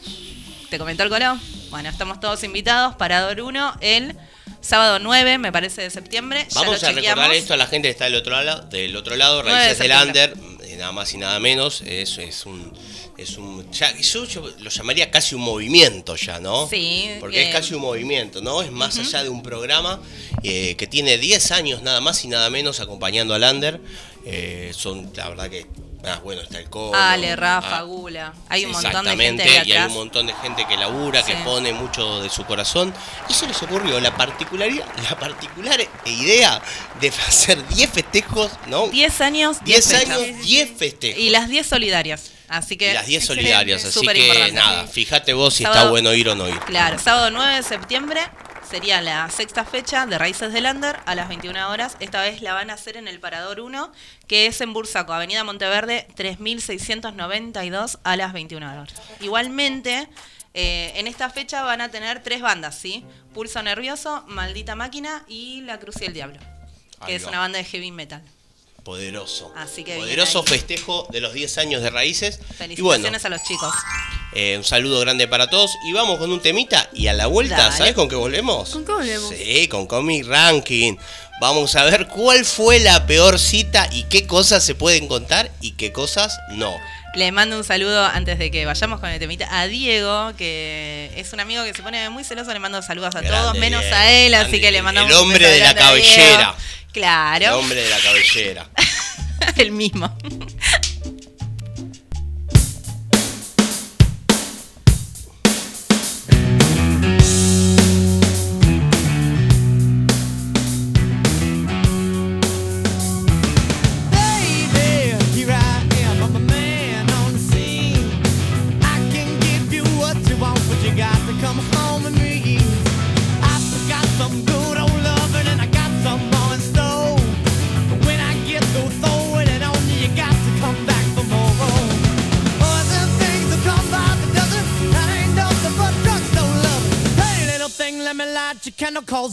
Te comentó el colón. Bueno, estamos todos invitados para Dor 1 el sábado 9, me parece, de septiembre. Ya Vamos lo a recordar esto a la gente que está del otro lado, del otro lado, 9 de Raíces del. Under, eh, nada más y nada menos, es, es un es un ya- yo, yo lo llamaría casi un movimiento ya, ¿no? Sí, Porque eh, es casi un movimiento, ¿no? Es más allá de un programa eh, que tiene 10 años nada más y nada menos acompañando al Under. Eh, son, la verdad que, ah, bueno, está el Colo. Ale, Rafa, ah, Gula. Hay un montón de gente Exactamente, y hay un montón de gente que labura, que Sí. pone mucho de su corazón. Y se les ocurrió la particularidad, la particular idea de hacer 10 festejos, ¿no? 10 años, 10 fechas. años, 10 festejos. Y las 10 solidarias. Así que. Las 10 excelente, solidarias, así súper que importante. nada, fíjate vos si Sábado- está bueno ir o no ir. Claro, sábado 9 de septiembre sería la sexta fecha de Raíces del Under a las 21 horas. Esta vez la van a hacer en el Parador 1, que es en Bursaco, Avenida Monteverde, 3692 a las 21 horas. Igualmente, eh, en esta fecha van a tener tres bandas, ¿sí? Pulso Nervioso, Maldita Máquina y La Cruz y el Diablo, que es una banda de heavy metal. Poderoso. Así que Poderoso festejo de los 10 años de Raíces. Felicitaciones Y bueno, a los chicos. Eh, un saludo grande para todos. Y vamos con un temita. Y a la vuelta, Dale. ¿sabes con qué volvemos? ¿Con qué volvemos? Sí, con Comic Ranking. Vamos a ver cuál fue la peor cita y qué cosas se pueden contar y qué cosas no. Le mando un saludo antes de que vayamos con el temita a Diego, que es un amigo que se pone muy celoso. Le mando saludos a Grande todos, menos a él, así que le mandamos El hombre de la cabellera. Claro, El hombre de la cabellera. <laughs> el mismo.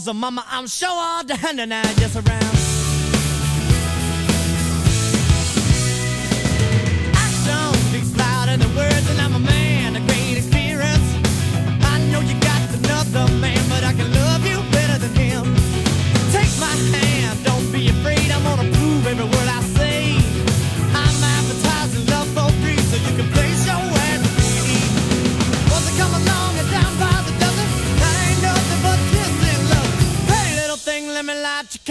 The mama, I'm sure all the hand and I just around.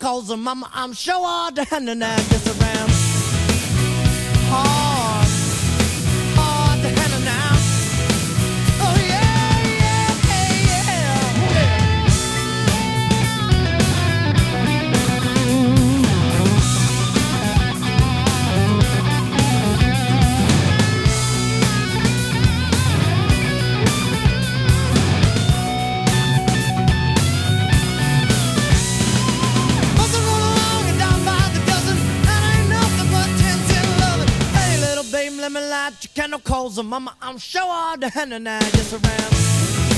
calls her mama. I'm sure all down and I just around. Me light your candle mama, I'm sure all the henna now just around.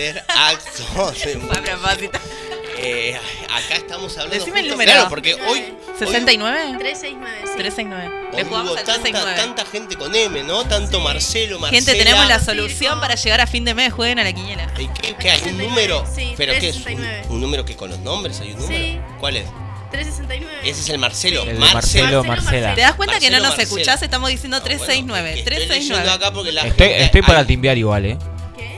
Tercer acto. <laughs> Fue a propósito. Eh, acá estamos hablando. Decime el número. Claro, porque hoy. ¿69? 369, sí. 369. Hoy Le jugamos hubo al tanta, 369. tanta gente con M, ¿no? Tanto Marcelo, Marcela. Gente, tenemos la solución Circo. para llegar a fin de mes. Jueguen a la quiniela. ¿Y ¿Qué, qué hay? ¿Un número? Sí, ¿Pero qué es? ¿Un, 369. un número que con los nombres hay un número? Sí. ¿Cuál es? 369. Ese es el Marcelo. El de Marcelo. Marcelo, Marcela. ¿Te das cuenta que no nos Marcela. escuchás? Estamos diciendo Ah, bueno, 369. es que Estoy leyendo 369. acá porque la Estoy, gente- estoy para hay- timbear igual, ¿eh?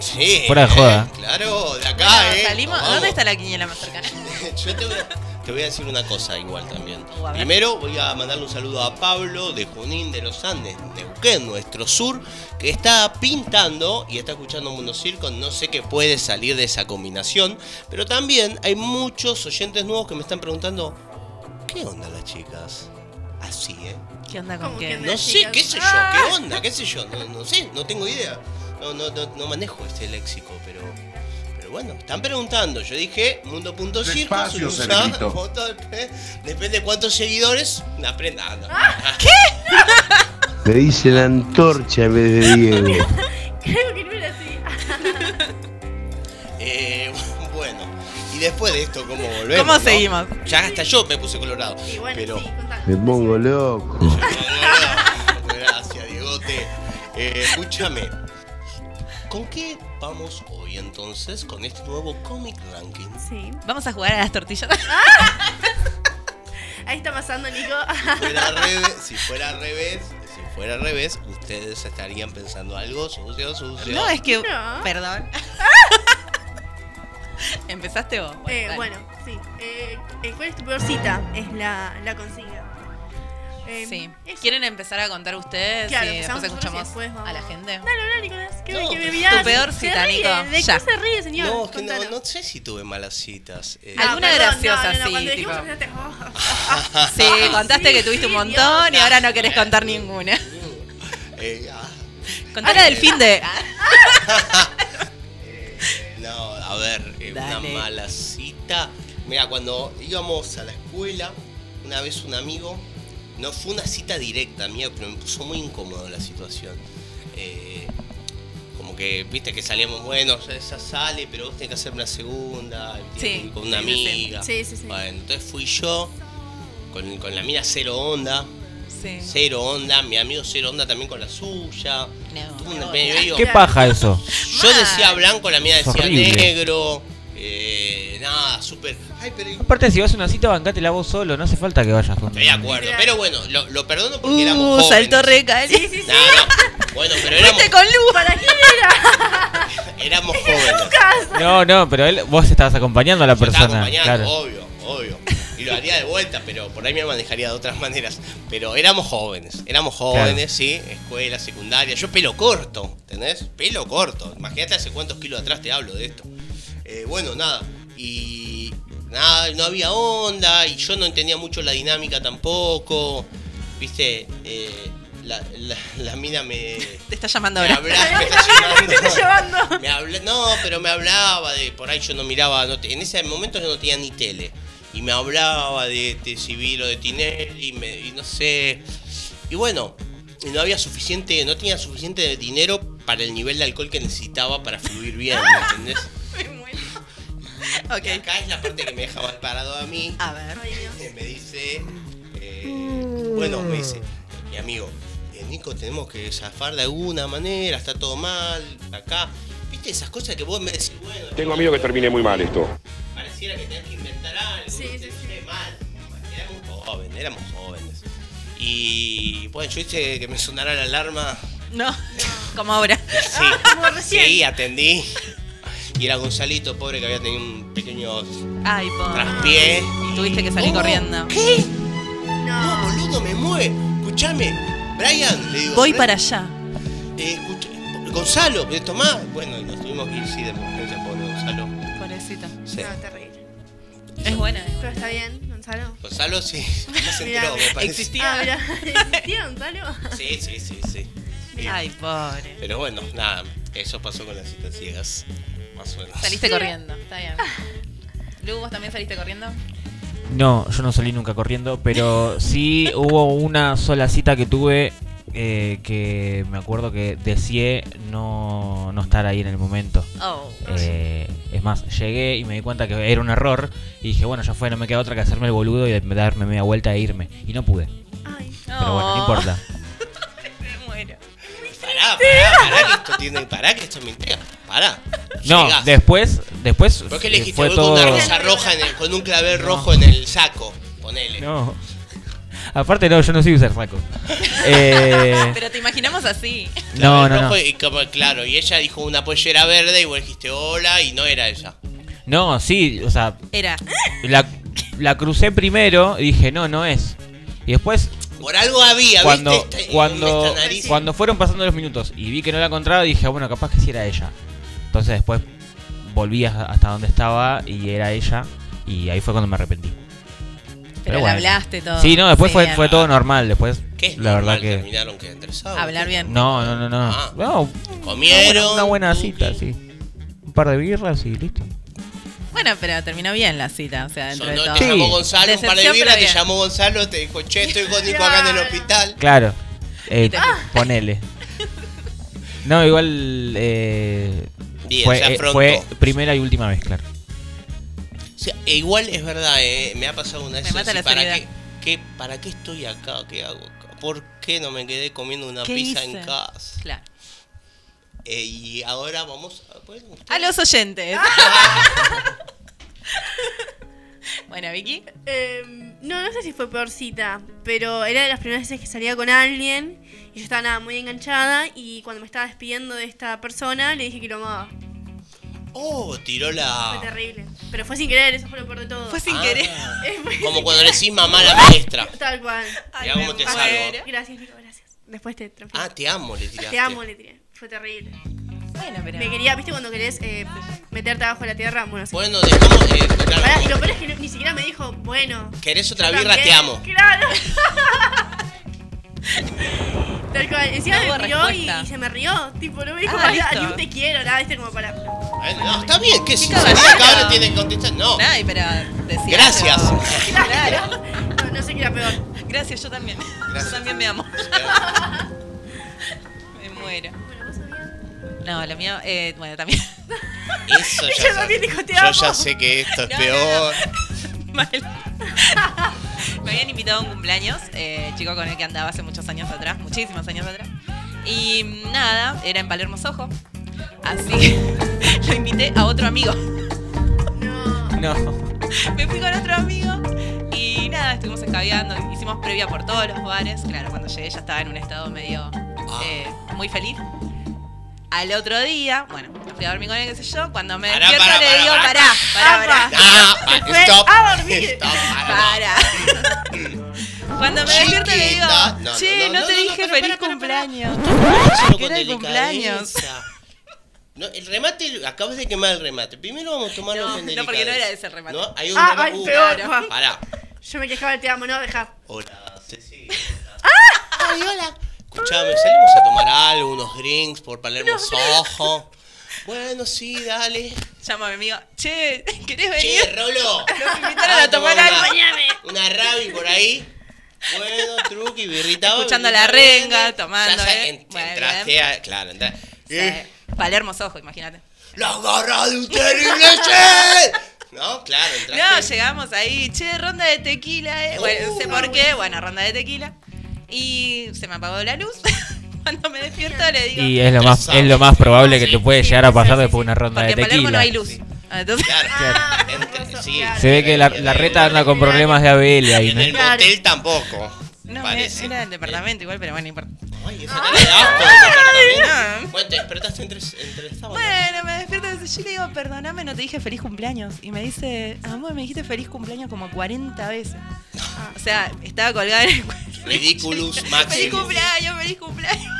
Sí. Fuera de joda. Claro, de acá, Bueno, ¿eh? salimos. Vamos. ¿Dónde está la quiniela más cercana? <laughs> Yo te voy, a, te voy a decir una cosa igual también. Uh. Primero voy a mandarle un saludo a Pablo de Junín de los Andes, Neuquén, nuestro sur, que está pintando y está escuchando Mundo Circo. No sé qué puede salir de esa combinación, pero también hay muchos oyentes nuevos que me están preguntando, ¿qué onda las chicas? Así, ¿eh? ¿Qué onda con ¿Cómo qué? No sé, chicas. qué sé yo, Ah. qué onda, qué sé yo, no, no sé, no tengo idea. No, no, no, no manejo este léxico, pero, pero bueno, están preguntando. Yo dije mundo.circo. Depende de cuántos seguidores, aprenda. Ah, no. Me dice la antorcha en vez de Diego. Creo que no era así. Eh, bueno, y después de esto, ¿cómo volvemos? ¿Cómo no? seguimos? Ya hasta yo me puse colorado. Y bueno, pero, sí. Me pongo loco. Gracias, Diegote. Eh, escúchame. ¿Con qué vamos hoy entonces con este nuevo Comic Ranking? Sí. Vamos a jugar a las tortillas. <laughs> <laughs> Ahí está pasando, Nico. Fuera al revés, si fuera al revés, si fuera al revés, ustedes estarían pensando algo sucio, sucio. No, es que. No. Perdón. <laughs> Empezaste vos. Eh, bueno, sí. Eh, eh, ¿Cuál es tu peor cita? Es la, la consigna. Eh, Sí. eso. ¿Quieren empezar a contar ustedes Claro, y después escuchamos después a la gente? Dale, dale, Nicolás. Que, No, que me tu peor cita. Nico, ¿De ya. qué se ríe, señor? No, es que no, no sé si tuve malas citas. eh. Ah, Alguna perdón, graciosa, no, no, no, sí, Cuando dijimos tipo. oh. <laughs> Sí, contaste sí, que tuviste un montón Dios. y ahora no querés contar ninguna. Eh, ah, Contala del fin de. no, a ver, una mala cita. Mira, cuando íbamos a la escuela, una vez un amigo, no fue una cita directa mía, pero me puso muy incómodo la situación. Eh, como que, viste que salíamos, bueno, esa sale, pero vos tenés que hacer una segunda, Sí, con una sí, amiga. Sí, sí, sí. Bueno, entonces fui yo, con, con la mía cero onda, Sí. cero onda, mi amigo cero onda también con la suya. No, no. ¿Qué paja eso? yo decía blanco, la mía decía negro. Eh, nada, súper. Ay, pero. Aparte, si vas a una cita, bancátela vos solo. No hace falta que vayas con. Estoy de acuerdo. Pero bueno, lo, lo perdono porque éramos Uh, jóvenes. saltó re cali. Sí, sí, sí. No, no. Bueno, pero éramos, Fuiste con luz. ¿Para quién era? <laughs> éramos jóvenes. No, no, pero él, vos estabas acompañando a la Yo estaba persona. acompañando, Claro. obvio, obvio. Y lo haría de vuelta, pero por ahí me manejaría de otras maneras. Pero éramos jóvenes, éramos jóvenes, sí, escuela, secundaria. Yo pelo corto, ¿entendés? Pelo corto. Imagínate hace cuántos kilos atrás te hablo de esto. Eh, bueno, nada. Y nada, no había onda y yo no entendía mucho la dinámica tampoco. Viste, Eh, la, la, la mina me... Te está llamando Me ahora. habla- me <laughs> está llamando. Te está llevando. Me habla, no, pero me hablaba de, por ahí yo no miraba, no en ese momento yo no tenía ni tele. Y me hablaba de, de Civil o de Tinelli, y, me- y no sé. Y bueno, no había suficiente, no tenía suficiente dinero para el nivel de alcohol que necesitaba para fluir bien, ¿me entendés? <laughs> <laughs> Y acá es la parte que me deja mal parado a mí. A ver. Que me dice, eh, bueno, me dice, mi amigo, eh, Nico, tenemos que zafar de alguna manera, está todo mal, acá. ¿Viste esas cosas que vos me decís, bueno, Tengo miedo que termine muy mal esto. pareciera que tenés que inventar algo, Sí, sí, sí. mal. Éramos jóvenes, éramos jóvenes. Y bueno, yo hice que me sonara la alarma. No, <laughs> como ahora. Sí, Como recién. sí, atendí. Y era Gonzalito, pobre, que había tenido un pequeño Ay, traspié. Y tuviste que salir ¿Cómo? corriendo. ¿Qué? No, boludo, me mueve. Escuchame, Brian, le digo. Voy "Brian, para allá. eh, escucha- Gonzalo, ¿me tomás? Bueno, y nos tuvimos que ir, sí, de emergencia, pobre Gonzalo. Pobrecita. Sí. No, terrible. Es buena. eh. Pero está bien, Gonzalo. Gonzalo, sí, <laughs> no se Mirá, enteró, me parece. Existía. Ah, mira. ¿Existía Gonzalo? Sí, sí, sí, sí. Ay, pobre. Pero bueno, nada, eso pasó con las citas ciegas. Saliste corriendo. Está bien. Lu, ¿vos también saliste corriendo? No, yo no salí nunca corriendo, pero <laughs> sí hubo una sola cita que tuve eh, que me acuerdo que deseé no, no estar ahí en el momento. Oh. Eh, es más, llegué y me di cuenta que era un error y dije, bueno, ya fue, no me queda otra que hacerme el boludo y darme media vuelta e irme. Y no pude. Ay. Pero bueno, no Oh. importa. <laughs> Me muero. Pará, pará, pará, que esto tiene. Pará, que esto me intriga. Pará. <laughs> No, Llegás. después, después ¿Por qué le eh, dijiste fue voy todo... con una rosa roja en el- con un clavel rojo en el saco? Ponele. No. <laughs> Aparte no, yo no soy usar saco. <laughs> Eh, Pero te imaginamos así. no, Clavel no, Y como, claro, y ella dijo una pollera verde y vos dijiste hola y no era ella. No, sí, o sea, Era. la, la crucé primero y dije, no, no es. Y después, Por algo había, cuando, ¿viste? Esta- cuando, esta nariz. cuando fueron pasando los minutos y vi que no la encontraba, dije, bueno, capaz que sí era ella. Entonces después volví hasta donde estaba y era ella. Y ahí fue cuando me arrepentí. Pero, le bueno. hablaste todo. Sí, no, después Sí, fue, fue todo normal. Después, ¿Qué es la verdad que... Terminaron que interesados. Hablar bien. No, no, no, no. Ah. No, Comieron. Una buena cita, sí. Un par de birras y listo. Bueno, pero terminó bien la cita, o sea, dentro de Sonó- todo. te Sí. llamó Gonzalo, un par de birras, te llamó Gonzalo, te dijo, che, estoy con <laughs> Nico acá en el hospital. Claro. Eh, te- ponele. <laughs> No, igual eh, Bien, fue, se eh, afrontó. fue primera y última vez, claro. O sea, e igual es verdad, eh, me ha pasado una vez Me mata así, la ¿para seriedad. qué, qué- ¿para qué estoy acá? ¿Qué hago acá? ¿Por qué no me quedé comiendo una ¿Qué pizza hice? en casa? Claro. Eh, y ahora vamos a... Bueno, A los oyentes. <laughs> bueno, Vicky. Eh, no, no sé si fue peor cita, pero era de las primeras veces que salía con alguien y yo estaba nada, muy enganchada y cuando me estaba despidiendo de esta persona le dije que lo amaba. Oh, tiró Fue la... terrible. Pero fue sin querer, eso fue lo peor de todo. Fue sin Ah, <laughs> querer. Como cuando le decís mamá a la maestra. <laughs> Tal cual. Mirá cómo te salvo. Gracias, Nico, gracias. Después te. Ah, te amo, le tiraste. Te amo, le tiré. Fue terrible. Bueno, pero. Me quería, ¿viste cuando querés eh, meterte abajo de la tierra? Bueno, sí. Bueno, dejamos... Eh, claro, Pará, y lo peor es que no- ni siquiera me dijo, bueno. ¿Querés otra yo birra? Te también. amo. Claro. <laughs> Tal cual. Encima No me rió y, respuesta. se me rió. Tipo, no me dijo Ah, ni un te quiero, nada, viste, como para. No, está bien, que si salía acá ahora tiene que contestar. No. Ay, pero decía Gracias. Claro. No, no sé qué era peor. Gracias, yo también. Gracias. Yo también me amo. Me muero. Bueno, vos sabías. No, lo mío, eh, bueno, también. Eso ya también sé. dijo, "Te Yo amo". ya sé que esto es No, no, peor. Mal. <laughs> Me habían invitado a un cumpleaños, eh, chico con el que andaba hace muchos años atrás, muchísimos años atrás. Y nada, era en Palermo Sojo. Así que <laughs> lo invité a otro amigo. No. No. <laughs> Me fui con otro amigo y nada, estuvimos escabeando, hicimos previa por todos los bares. Claro, cuando llegué ya estaba en un estado medio eh, muy feliz. Al otro día, bueno, me fui a dormir con él, qué sé yo. Cuando me Pará, despierto pará, le pará, digo, pará. pará, pará, pará. Ah, pa- fue stop. a dormir. Stop, para. Para. Cuando me despierto le digo, Chiquita. No, che, no, no, no, te no, no, dije pará, feliz pará, pará, cumpleaños. Que era el cumpleaños. delicadeza. No, el remate, acabas de quemar el remate. Primero vamos a tomarlo No, con no, porque no era ese el remate. No, hay un Ah, ay, uh, peor. pa. Pará. Yo me quejaba del te amo, no, deja. Hola, Cecilia. <laughs> Ay, hola. Escuchame, salimos a tomar algo, unos drinks por Palermo Soho. Bueno, sí, dale. Llamo a mi amigo, che, <laughs> ¿querés Che, venir? Rolo. Nos invitaron Ah, a tomar toma algo. una-. Una rabi por ahí. Bueno, truqui, birrita. Escuchando la renga, tomando, ¿eh? entraste a. Claro, entraste. Palermo Sojo, imagínate. ¡La garra de un terrible! No, claro, entraste. No, llegamos ahí, che, ronda de tequila, eh. Bueno, no sé por qué, bueno, ronda de tequila. Y se me apagó la luz. <laughs> Cuando me despierto le digo. Y es lo más, es lo más probable que te puede llegar a pasar después de una ronda porque de en Palermo no tequila. hay luz. Ah, Entonces, Claro. Ah, sí. Se ve que la, la reta anda con problemas de Abel ahí, En ¿no? el motel tampoco. No, parece. era el departamento igual, pero bueno, no importa. Ay, cara de asco del departamento. Bueno, te despertaste entre, entre sábanas. Bueno, me despierto, sé yo le digo, perdóname, no te dije feliz cumpleaños. Y me dice, amor, me dijiste feliz cumpleaños como 40 veces. O sea, estaba colgada en el cuello. Ridiculous <laughs> Feliz máximo. cumpleaños, feliz cumpleaños.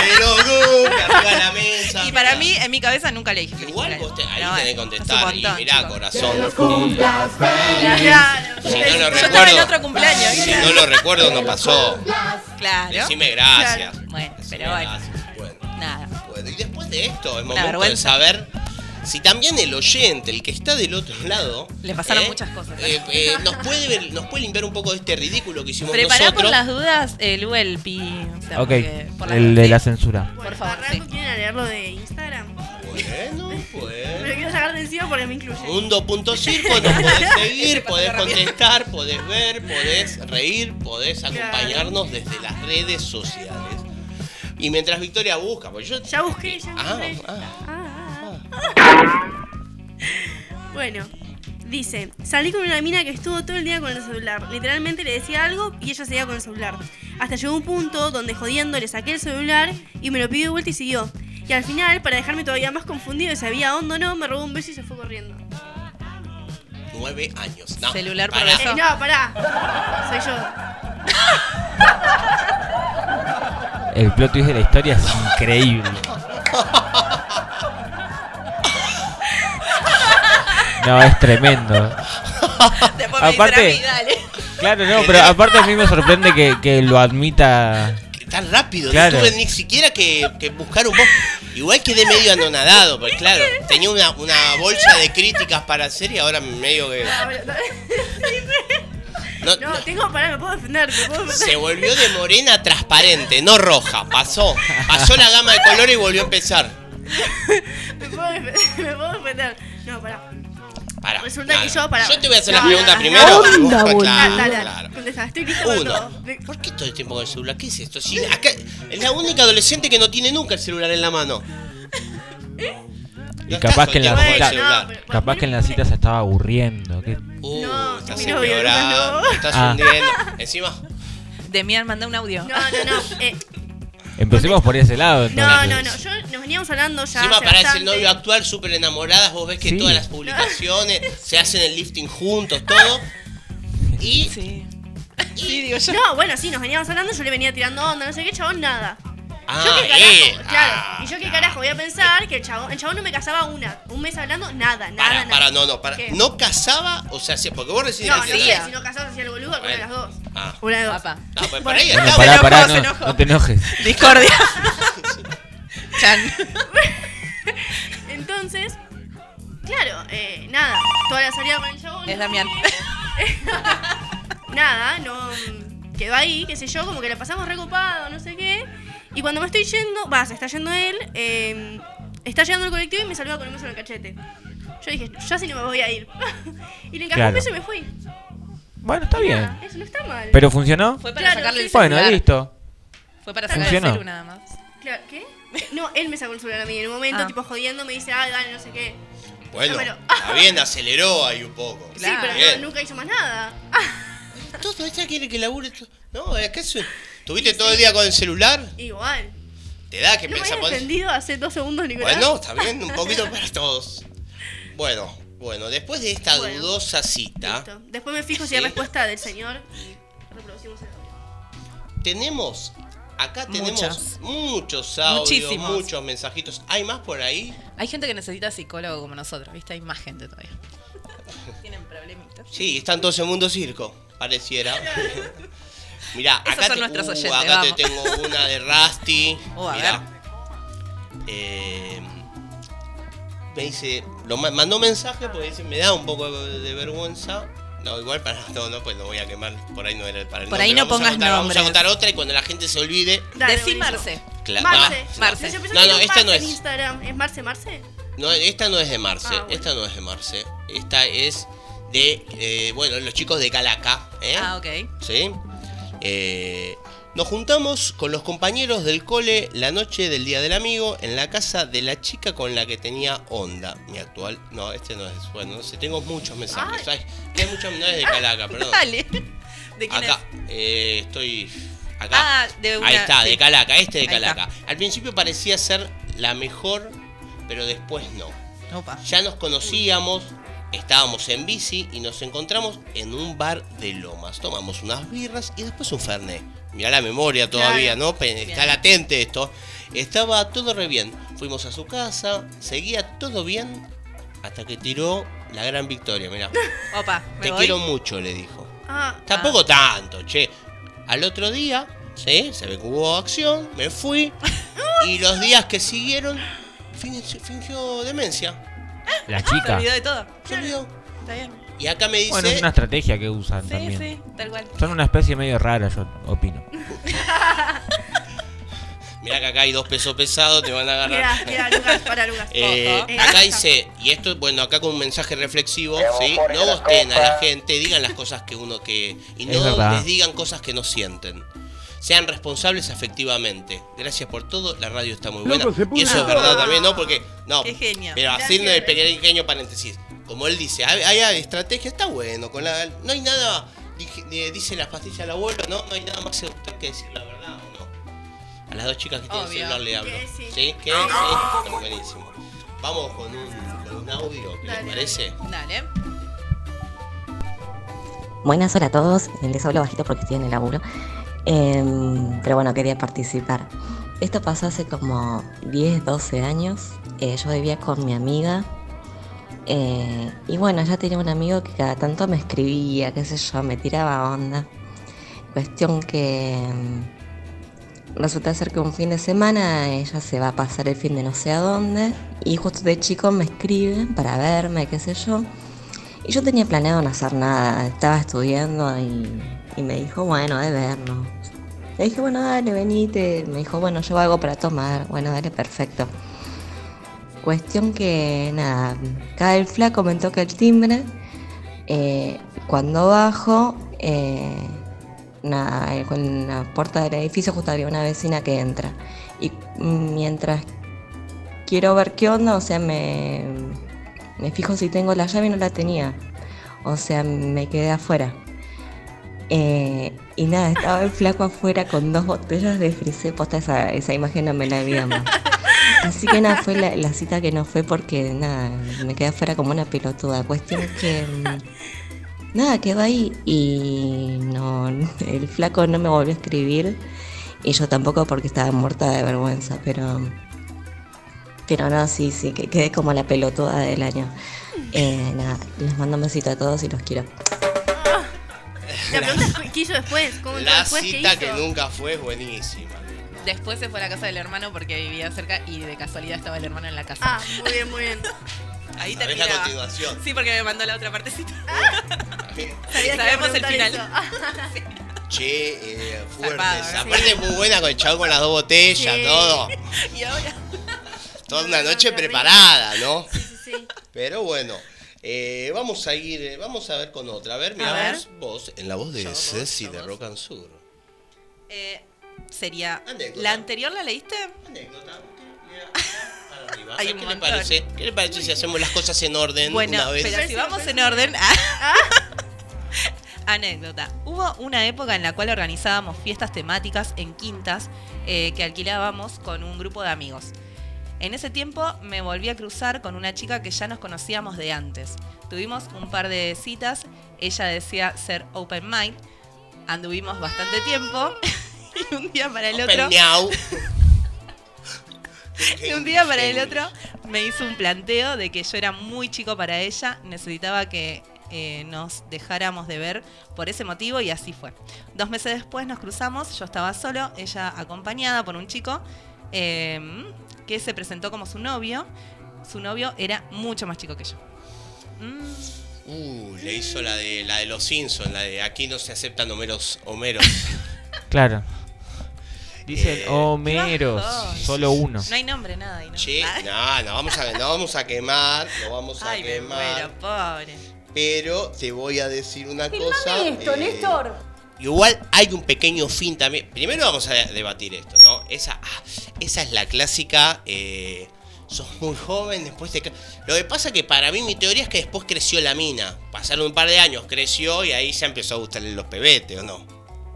Pero nunca arriba de la <laughs> mesa. Y para mirá. mí, en mi cabeza, nunca le dije feliz Igual vos cumpleaños. te, ahí No, tenés que contestar. Y mirá, chicos. corazón. Claro. Si no lo Yo estaba en recuerdo. otro cumpleaños. Si no lo recuerdo, no pasó. Claro. Decime gracias. Claro. Bueno, Decime pero bueno, gracias. Bueno, nada. bueno, y después de esto, es momento de saber si también el oyente, el que está del otro lado. Le pasaron ¿eh? muchas cosas. eh, eh, nos, puede ver- nos puede limpiar un poco de este ridículo que hicimos Prepará nosotros. por las dudas el ULP. O sea, Ok, por el de la censura. Bueno, Por favor, sí. ¿quieren leerlo de Instagram? Bueno, Me lo pues. quiero sacar de encima porque me incluye. Mundo.circo, nos <laughs> podés seguir, podés contestar, podés ver, podés reír, podés acompañarnos desde las redes sociales. Y mientras Victoria busca, pues yo. Ya busqué, ya. Ah, ah, ah. Bueno, dice, salí con una mina que estuvo todo el día con el celular. Literalmente le decía algo y ella seguía con el celular. Hasta llegó un punto donde jodiendo le saqué el celular y me lo pidió de vuelta y siguió. Y al final, para dejarme todavía más confundido de si había onda o no, me robó un beso y se fue corriendo. Nueve años. No, Celular por pará. beso. Eh, no, pará. Soy yo. El plot twist de la historia es increíble. <laughs> No, es tremendo. <laughs> Después me Aparte- dale. Claro, no, pero aparte a mí me sorprende que, que lo admita. Tan rápido, Claro. no tuve ni siquiera que, que buscar un poco. Igual quedé medio anonadado, porque claro, tenía una, una bolsa de críticas para hacer y ahora medio que. No, <laughs> No, tengo, pará, me puedo defender, me puedo defender. se volvió de morena a transparente, no roja. Pasó. Pasó la gama de colores y volvió a empezar. <laughs> Me puedo defender, me puedo defender. No, pará. Pará, Resulta que yo, pará. Yo te voy a hacer la No, pregunta no, primero. no. y vos- Ah, claro, dale, dale. claro. Contesta, estoy lista para Uno. todo. ¿Por qué todo el tiempo con el celular? ¿Qué es esto? Si acá es la única adolescente que no tiene nunca el celular en la mano. Y No capaz que en la cita, celular. No, pero- capaz que en la cita se estaba aburriendo. ¿qué? Uh, No, estás mi novio, empeorando, no. estás Ah. hundiendo. Encima, Demian, manda un audio. No, no, no. Eh, Empecemos por ese lado. no, entonces. no, no. Yo nos veníamos hablando ya. encima hace parece el bastante. novio actual, súper enamoradas. Vos ves que Sí. todas las publicaciones se hacen el lifting juntos, todo. Y Sí. Sí, digo yo. No, bueno, sí, nos veníamos hablando, yo le venía tirando onda, no sé qué, chabón, nada. Ah, yo qué carajo, él. claro. Ah, y yo qué carajo voy a pensar que el chabón, el chabón no me casaba una, un mes hablando, nada, nada, Para, nada. para, no, no, para. ¿Qué? ¿No casaba? O sea, sí, porque vos recién No, no hacía. si no casabas hacía el boludo, alguna de las dos. Ah. Una de dos. Papá. No, pues Bueno. ahí <laughs> pará, pará, no, enojó. no te enojes. <laughs> Discordia. <laughs> Chan. Entonces, claro, eh, nada, toda la salida con el chabón. Es Damián. nada, no quedó ahí, qué sé yo, como que la pasamos recopado, no sé qué. Y cuando me estoy yendo, va, se está yendo él, eh, está llegando el colectivo y me saluda con un beso en el cachete. Yo dije, yo así no me voy a ir. <laughs> y le encajó Claro. un beso y me fui. Bueno, está bien. Nada, eso no está mal. ¿Pero funcionó? Fue para Claro, sacarle el celular. Bueno, listo. Fue para sacarle Funcionó. el celu nada más. Claro, ¿qué? No, él me sacó el celular a mí en un momento, Ah. tipo jodiendo, me dice, ah, dale, no sé qué. Bueno, está bien, aceleró ahí un poco. Sí, pero no, nunca hizo más nada. Todo ella quiere que labure. to- No, es que eso. ¿Tuviste todo el día con el celular? igual. Te da que No me pensar por entendido hace dos segundos, Nicolás. Bueno, está bien, un poquito <laughs> para todos. Bueno, bueno, después de esta Bueno. dudosa cita, Listo. Después me fijo si hay respuesta del señor y reproducimos el audio. tenemos. Acá tenemos Muchas. muchos audios, Muchísimos. muchos mensajitos. ¿Hay más por ahí? Hay gente que necesita psicólogo como nosotros, ¿viste? Hay más gente todavía. Tienen problemitas. Sí, están todos en Mundo Circo, pareciera. <laughs> Mirá, Esos acá, son te, nuestros uh, oyentes, acá te tengo una de Rusty. <laughs> A Mirá. Eh, me dice, lo ma- mandó mensaje porque dice, me da un poco de, vergüenza. No, igual para no, no, pues no voy a quemar. Por ahí no era para el Por ahí nombre. no Vamos a pongas contar- Vamos a contar otra y cuando la gente se olvide. Dale, Decí. Marce. cla- Marce. no, Marce. Yo pensé No, que no, esta Marce no en es. Instagram. ¿Es Marce Marce? No, esta no es de Marce. Ah, bueno. Esta no es de Marce. Esta es de, eh, bueno, los chicos de Calaca. ¿eh? Ah, ok. ¿Sí? Eh, nos juntamos con los compañeros del cole la noche del Día del Amigo en la casa de la chica con la que tenía onda. Mi actual. No, este no es. Bueno, no sé, tengo muchos mensajes. Ay, hay muchos no es de Calaca, <laughs> perdón. Dale. ¿De quién Acá, es? eh, estoy. Acá. Ah, de una- Ahí está, sí. de Calaca, este de. Calaca. Al principio parecía ser la mejor, pero después no. Opa. Ya nos conocíamos, estábamos en bici y nos encontramos en un bar de Lomas. Tomamos unas birras y después un fernet. Mirá la memoria todavía, Claro. ¿no? Está Bien. latente esto. Estaba todo re bien. Fuimos a su casa, seguía todo bien hasta que tiró la gran victoria. Mirá, <laughs> Opa, me te voy. quiero mucho, le dijo. Ah, Tampoco tanto, che. Al otro día, ¿sí? Se ve que hubo acción, me fui. <laughs> y los días que siguieron, fin- fingió demencia. La Se chica. olvidó de todo. Se olvidó. Está bien. Y acá me dice. Bueno, es una estrategia que usan Sí, también. sí, tal cual. Son una especie medio rara, yo opino. <laughs> Mirá que acá hay dos pesos pesados, te van a agarrar. mira, mira, Lucas, para Lucas. Eh, Ojo. acá dice, y esto, bueno, acá con un mensaje reflexivo, ¿sí? No gosten a la gente, digan las cosas que uno que. Y no les digan cosas que no sienten. Sean responsables afectivamente. Gracias por todo, la radio está muy buena. y eso es verdad también, ¿no? Porque. No, Qué genio. pero haciendo el pequeño paréntesis. Como él dice, hay, hay estrategia, está bueno. Con la, no hay nada, eh, dice las pastillas del abuelo, ¿no? No hay nada más seductor que decir la verdad, ¿o no? A las dos chicas que tienen Obvio. celular le hablo. Que sí. ¿Sí? ¿Qué? Sí, buenísimo. Vamos con un, con un audio, ¿qué les parece? Dale. Buenas horas a todos, les hablo bajito porque estoy en el laburo, Em, pero bueno, quería participar. Esto pasó hace como 10, 12 años, Eh, yo vivía con mi amiga eh, y bueno, ya tenía un amigo que cada tanto me escribía, qué sé yo, me tiraba onda. Cuestión que em, resulta ser que un fin de semana ella se va a pasar el fin de no sé a dónde y justo de chico me escriben para verme, qué sé yo. Y yo tenía planeado no hacer nada, estaba estudiando y, y me dijo, bueno, de vernos. Le dije, bueno, dale, venite. Me dijo, bueno, llevo algo para tomar. Bueno, dale, perfecto. Cuestión que, nada, cae el flaco, me toca el timbre. eh, cuando bajo, eh, eh, con la puerta del edificio justo había una vecina que entra. Y mientras quiero ver qué onda, o sea, me, me fijo si tengo la llave y no la tenía. O sea, me quedé afuera. Eh, y nada, estaba el flaco afuera con dos botellas de frisé. Posta, esa, esa imagen no me la había más. Así que nada, fue la, cita que no fue porque nada, me quedé afuera como una pelotuda. Cuestión que. mm, Nada, quedó ahí y no, el flaco no me volvió a escribir y yo tampoco porque estaba muerta de vergüenza, pero. Pero no, sí, sí, que quedé como la pelotuda del año. Eh, nada, les mando un besito a todos y los quiero. La pregunta es qué hizo después. ¿Cómo La después? ¿Qué cita hizo? que nunca fue es buenísima. Después se fue a la casa del hermano porque vivía cerca y de casualidad estaba el hermano en la casa. Ah, muy bien, muy bien. <laughs> Ahí ¿Sabés la terminaba. continuación? Sí, porque me mandó la otra partecita. <laughs> Sabía que iba a Sabemos el final. <laughs> Che, eh, fuertes. Aparte muy buena con el chavo con las dos botellas, Sí. todo. Y ahora. Toda una no, noche preparada, ¿no? Sí, sí, sí. Pero bueno, eh, vamos a ir, eh, vamos a ver con otra. A ver, mira, A ver. vos, en la voz de Yo, Ceci de. Rock and Sur. Eh, sería. Anécdota. ¿La anterior la leíste? Anécdota. <laughs> Arriba. ¿Qué le parece? ¿Qué le parece si hacemos las cosas en orden Bueno, una vez? pero si vamos en orden. <laughs> <laughs> Anécdota. Hubo una época en la cual organizábamos fiestas temáticas en quintas eh, que alquilábamos con un grupo de amigos. En ese tiempo me volví a cruzar con una chica que ya nos conocíamos de antes. Tuvimos un par de citas, ella decía ser open mind, anduvimos bastante tiempo <laughs> y un día para el otro... <laughs> Y un día para el otro me hizo un planteo de que yo era muy chico para ella, necesitaba que eh, nos dejáramos de ver por ese motivo y así fue. Dos meses después nos cruzamos, yo estaba solo, ella acompañada por un chico eh, que se presentó como su novio. Su novio era mucho más chico que yo. Mm, Uh, le hizo la de la de los Simpsons, la de aquí no se aceptan Homeros. Homeros. <laughs> Claro. Dicen Eh, Homeros, solo uno. no hay nombre, nada. ahí, ¿no? Che, no, no vamos a, no vamos a quemar, no vamos a Ay, me quemar. muero, pobre. Pero te voy a decir una cosa. eh, Igual hay un pequeño fin también. Primero vamos a debatir esto, ¿no? Esa, ah, esa es la clásica. eh, sos muy joven, después te. Lo que pasa que para mí mi teoría es que después creció la mina. Pasaron un par de años, creció y ahí ya empezó a gustarle los pebetes, ¿o no?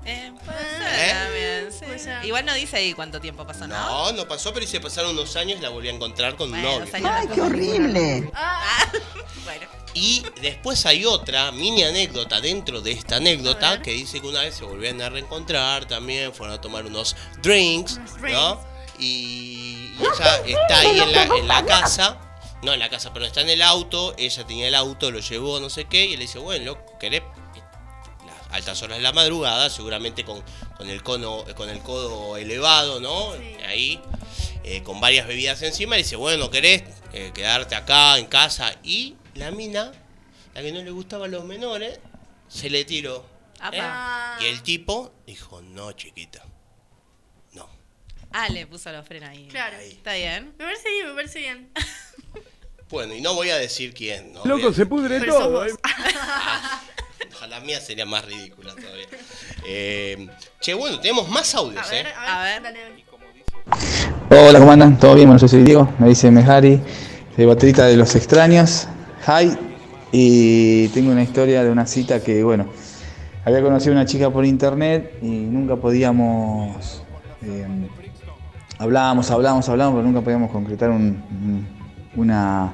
Eh, puede Ah, ser ¿Eh? también, sí. Puede ser. Igual no dice ahí cuánto tiempo pasó, ¿no? No, no pasó, pero se pasaron unos años y la volví a encontrar con un Bueno, novio. salió ¡Ay, qué horrible! <laughs> bueno. Y después hay otra mini anécdota dentro de esta anécdota que dice que una vez se volvían a reencontrar también, fueron a tomar unos drinks, ¿no? Y, y ella está ahí en la, en la casa, no en la casa, pero está en el auto, ella tenía el auto, lo llevó, no sé qué, y él le dice, bueno, loco, ¿querés? Las altas horas de la madrugada, seguramente con, con el cono, con el codo elevado, ¿no? Ahí, eh, con varias bebidas encima, y dice, bueno, ¿querés eh, quedarte acá en casa? Y la mina, la que no le gustaban los menores, se le tiró. ¿eh? Y el tipo dijo, no, chiquita. Ah, le puso los frenos ahí. Claro. Está bien. Me parece bien, me parece bien. Bueno, y no voy a decir quién, ¿no? Loco, se pudre Pero todo. ¿eh? <laughs> La mía sería más ridícula todavía. Eh, che, bueno, tenemos más audios, ¿eh? A ver. Hola, ¿cómo andan? ¿Todo bien? Bueno, yo soy Diego, me dice Mejari, de Baterista de los Extraños. Hi. Y tengo una historia de una cita que, bueno, había conocido a una chica por internet y nunca podíamos. eh, hablábamos, hablábamos, hablábamos, pero nunca podíamos concretar un- un- una,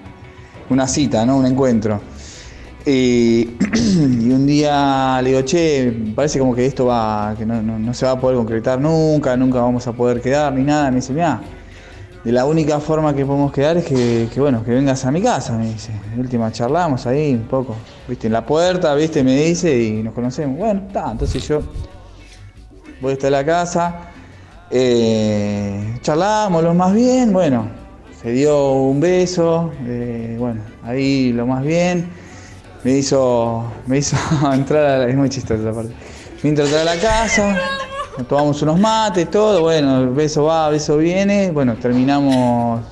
una cita, ¿no? Un encuentro. Y, <clears throat> y un día le digo, che, parece como que esto va, que no, no- no se va a poder concretar nunca, nunca vamos a poder quedar ni nada. Me dice, mira, de la única forma que podemos quedar es que, bueno, que vengas a mi casa, me dice. De última charlamos ahí un poco, viste, en la puerta, viste, me dice y nos conocemos. Bueno, está, entonces yo voy hasta la casa, eh, charlamos lo más bien, bueno, se dio un beso, eh, bueno, ahí lo más bien, me hizo, me hizo <laughs> entrar a la, es muy chistosa esa parte, me hizo entrar a la casa, tomamos unos mates, todo, bueno, beso va, beso viene, bueno, terminamos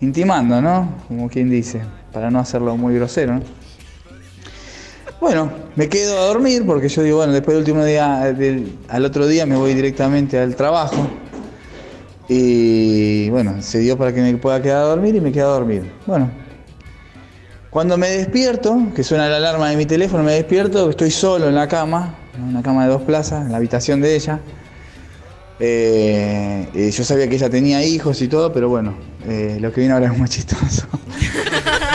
intimando, ¿no? Como quien dice, para no hacerlo muy grosero, ¿no? Bueno, me quedo a dormir porque yo digo, bueno, después del último día, del- al otro día me voy directamente al trabajo. Y bueno, se dio para que me pueda quedar a dormir y me quedo a dormir. Bueno, cuando me despierto, que suena la alarma de mi teléfono, me despierto, estoy solo en la cama, una cama de dos plazas, en la habitación de ella. Eh, yo sabía que ella tenía hijos y todo, pero bueno, eh, lo que viene ahora es muy <laughs> chistoso.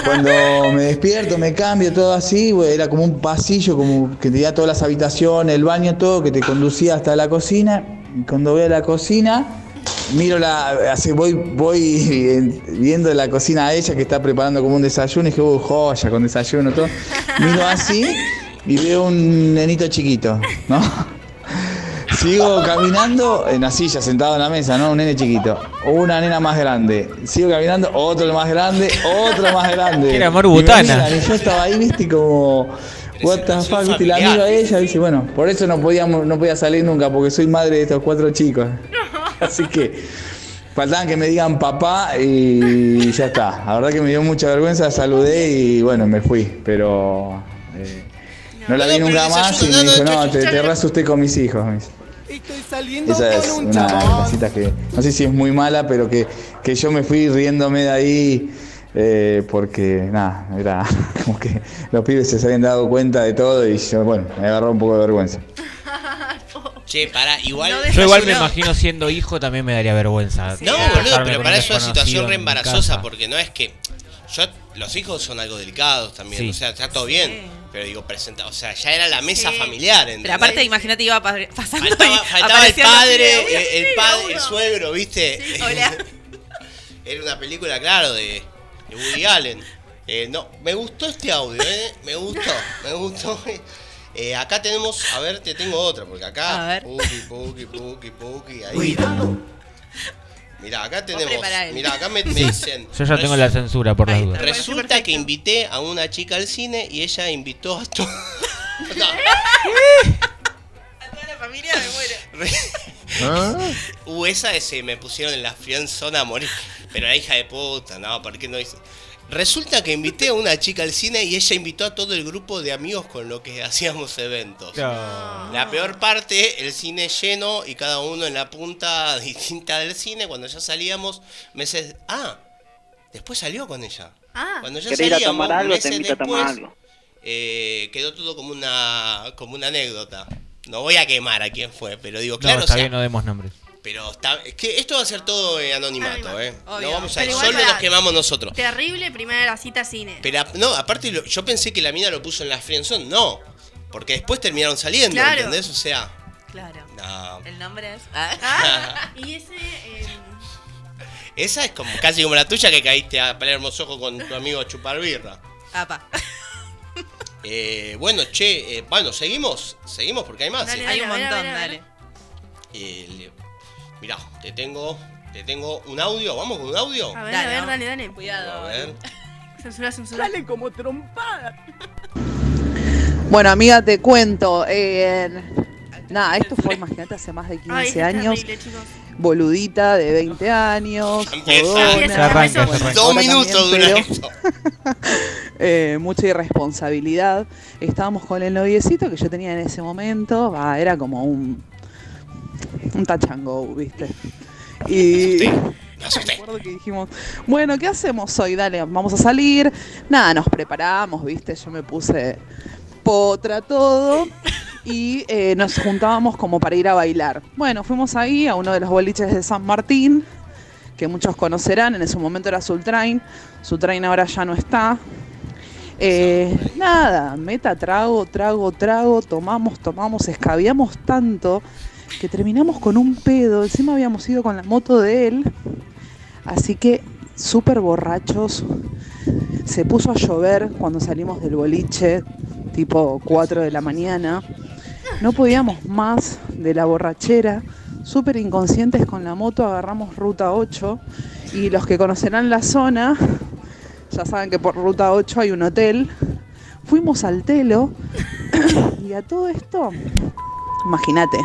Cuando me despierto, me cambio, todo así, era como un pasillo, como que tenía todas las habitaciones, el baño, todo, que te conducía hasta la cocina. Y cuando voy a la cocina, miro la, así voy, voy <laughs> viendo la cocina a ella que está preparando como un desayuno y dije, uy, joya, con desayuno, todo. Miro así y veo un nenito chiquito, ¿no? <laughs> Sigo caminando en la silla, sentado en la mesa, ¿no? Un nene chiquito. Una nena más grande. Sigo caminando, otro más grande, otro más grande. <laughs> Era Maru Y me Botana. miran, Y yo estaba ahí, viste, como. What the fuck, viste, y la miro a ella, dice, bueno, por eso no podíamos, no podía salir nunca, porque soy madre de estos cuatro chicos. <laughs> Así que faltaban que me digan papá y ya está. La verdad que me dio mucha vergüenza, saludé y bueno, me fui. Pero eh, no la vi nunca más y me dijo, no, te, te usted con mis hijos. me dice. Estoy saliendo Esa es con un una citas que no sé si es muy mala, pero que, que yo me fui riéndome de ahí eh, porque, nada, era <laughs> como que los pibes se habían dado cuenta de todo y yo, bueno, me agarró un poco de vergüenza. Che, para, igual. Yo igual me imagino siendo hijo también me daría vergüenza. No, boludo, pero para eso es una situación re embarazosa, porque no es que. Yo, los hijos son algo delicados también, Sí. o sea, está todo bien. Pero digo, presenta, o sea, ya era la mesa Sí. familiar, Pero ¿entendés? aparte, imagínate, iba pa- pasando Faltaba, y faltaba el aparecían los padre, el, el padre, el suegro, ¿viste? Hola. <laughs> Era una película, claro, de, de Woody Allen. Eh, no, me gustó este audio, ¿eh? Me gustó, me gustó. <laughs> Eh, acá tenemos, a ver, te tengo otra, porque acá. A ver. Puki, puki, puki, puki, ahí. Cuidado. Mira, acá tenemos. Mira, acá me, <laughs> me Sí. dicen. Yo ya tengo la censura por las dudas. Resulta que invité a una chica al cine y ella invitó a todo. <laughs> A toda la familia me muero. Uh, <laughs> esa es, eh, me pusieron en la friendzone a morir. Pero la hija de puta, no, ¿por qué no dice? Resulta que invité a una chica al cine y ella invitó a todo el grupo de amigos con lo que hacíamos eventos. La peor parte, el cine lleno y cada uno en la punta <laughs> distinta del cine. Cuando ya salíamos, meses. Ah, después salió con ella. Ah. Cuando ya ¿Querés ir a salíamos, tomar algo? Te meses invito a tomar después, algo. eh, quedó todo como una, como una anécdota. no voy a quemar a quién fue, pero digo, No, claro, o está sea, bien, no demos nombres. Pero está, es que esto va a ser todo en anonimato, ¿eh? Obvio. No vamos a Pero igual solo para- nos quemamos nosotros. Terrible primera cita cine. Pero ap- no, aparte lo- yo pensé que la mina lo puso en la friendzone, no. Porque después terminaron saliendo, Claro. ¿entendés? O sea, Claro. no. El nombre es. Ah, <laughs> y ese. eh, Esa es como casi como la tuya que caíste a Palermo Sojo con tu amigo a chupar birra. Apa. <laughs> Eh, bueno, che, eh, bueno, seguimos, seguimos porque hay más. Dale, eh. dale, Hay un montón, ver, a ver. dale. Eh, le- mirá, te tengo, te tengo un audio, vamos con un audio. a ver, Dale, a ver, dale, dale. A Cuidado. ver. Censura, censura. como trompada. Bueno, amiga, te cuento. eh, nada, esto fue, imagínate, hace más de 15 Ay, esto es años. terrible, chicos. Boludita de 20 años. Jodona. Se arranca, se arranca. Dos minutos también, dura pero- esto. <laughs> eh, mucha irresponsabilidad. Estábamos con el noviecito que yo tenía en ese momento. va, era como un. Un tachango, ¿viste? Y. <laughs> Me asusté. Recuerdo que dijimos, bueno, ¿qué hacemos hoy? Dale, vamos a salir. Nada, nos preparamos, ¿viste? Yo me puse potra todo y eh, nos juntábamos como para ir a bailar. Bueno, fuimos ahí a uno de los boliches de San Martín, que muchos conocerán, en ese momento era Sultrain. Sultrain ahora ya no está. Eh, nada, meta, trago, trago, trago, tomamos, tomamos, escabiamos tanto que terminamos con un pedo. Encima habíamos ido con la moto de él. Así que súper borrachos. Se puso a llover cuando salimos del boliche, tipo 4 de la mañana. No podíamos más de la borrachera. Súper inconscientes con la moto, agarramos ruta 8. Y los que conocerán la zona, ya saben que por ruta 8 hay un hotel. Fuimos al telo <coughs> y a todo esto, imagínate,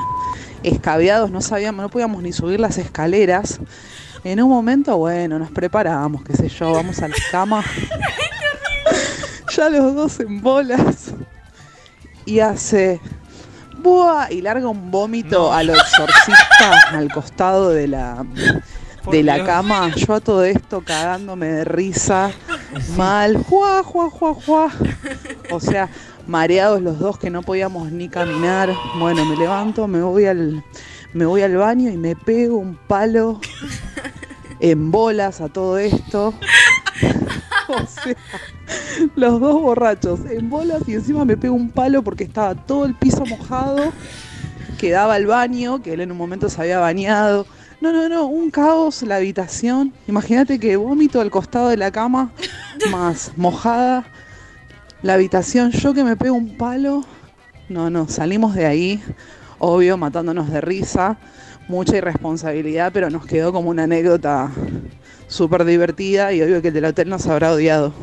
escabeados, no sabíamos, no podíamos ni subir las escaleras. En un momento, bueno, nos preparamos, qué sé yo, vamos a la cama. <laughs> ya los dos en bolas. Y hace. ¡Buah! Y larga un vómito a lo exorcista <laughs> al costado de la, Por de la Dios. cama. Yo a todo esto cagándome de risa. Mal. ¡Juá, juá, juá, juá! O sea, mareados los dos que no podíamos ni caminar. Bueno, me levanto, me voy al, me voy al baño y me pego un palo <laughs> en bolas a todo esto. <laughs> O sea, los dos borrachos en bolas y encima me pego un palo porque estaba todo el piso mojado. Quedaba el baño, que él en un momento se había bañado. No, no, no, un caos la habitación. Imagínate que vómito al costado de la cama, <laughs> más mojada la habitación. Yo que me pego un palo. No, no, salimos de ahí, obvio, matándonos de risa. Mucha irresponsabilidad, pero nos quedó como una anécdota súper divertida y obvio que el del hotel nos habrá odiado. <laughs>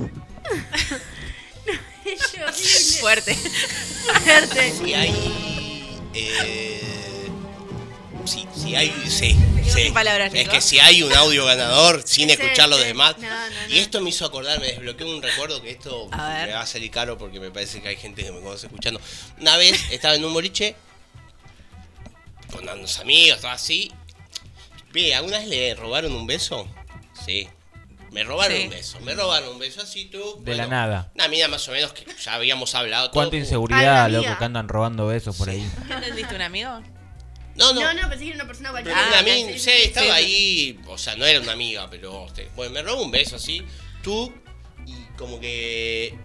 Fuerte. Fuerte. Si hay. Eh, si, si hay. Sí, sí. palabras, Es que si hay un audio ganador, <laughs> sin escuchar los demás. No, no, no. Y esto me hizo acordar, me desbloqueó un recuerdo que esto A me va a salir caro porque me parece que hay gente que me conoce escuchando. Una vez <laughs> estaba en un boliche con unos amigos, todo así. Ve, ¿alguna vez le robaron un beso? Sí. Me robaron Sí. un beso. Me robaron un beso así tú. De la nada. Una mina más o menos que ya habíamos hablado. todo. Cuánta inseguridad, loco, que andan robando besos por ahí. ¿Qué <laughs> entendiste, un amigo? No, no. No, no, pensé que era una persona Pero cualquiera. una Ah, mina, sí, sí, sí, estaba sí. ahí, o sea, no era una amiga, pero este, bueno, me robó un beso así, tú, y como que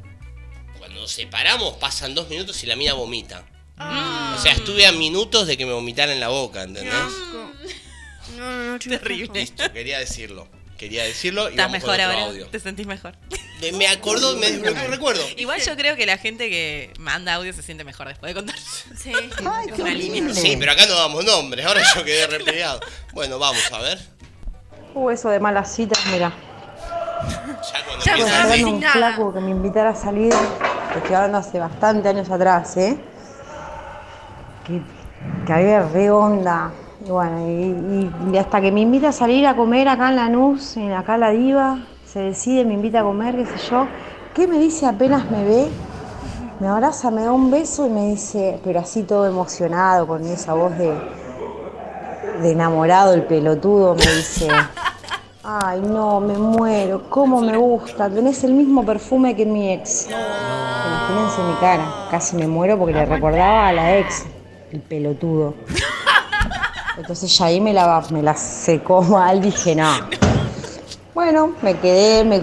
cuando nos separamos pasan dos minutos y la mina vomita. Ah. O sea, estuve a minutos de que me vomitara en la boca, ¿entendés? No, no, no, chicos. Terrible. Listo, quería decirlo. Quería decirlo y ¿Estás vamos mejor con otro ahora? audio. ¿Te sentís mejor? De- Me acordó, me desbloqueó un <laughs> recuerdo. Igual yo creo que la gente que manda audio se siente mejor después de contar. Sí. <laughs> Una línea. Sí, pero acá no damos nombres, ahora yo quedé repeleado. Bueno, vamos a ver. Uh, eso de malas citas, mira. Ya cuando Ya empieza cuando así. un flaco que me invitara a salir, te estoy hablando hace bastante años atrás, ¿eh? Que, que había re onda. Y bueno, y, hasta que me invita a salir a comer acá en Lanús, en acá la diva, se decide, me invita a comer, qué sé yo. ¿Qué me dice apenas me ve? Me abraza, me da un beso y me dice, pero así todo emocionado, con esa voz de, de enamorado, el pelotudo, me dice, ay no, me muero, cómo me gusta, tenés el mismo perfume que mi ex. Imagínense mi cara, casi me muero porque le recordaba a la ex. el pelotudo. Entonces ya ahí me la, me la secó <laughs> mal, dije, no. Bueno, me quedé, me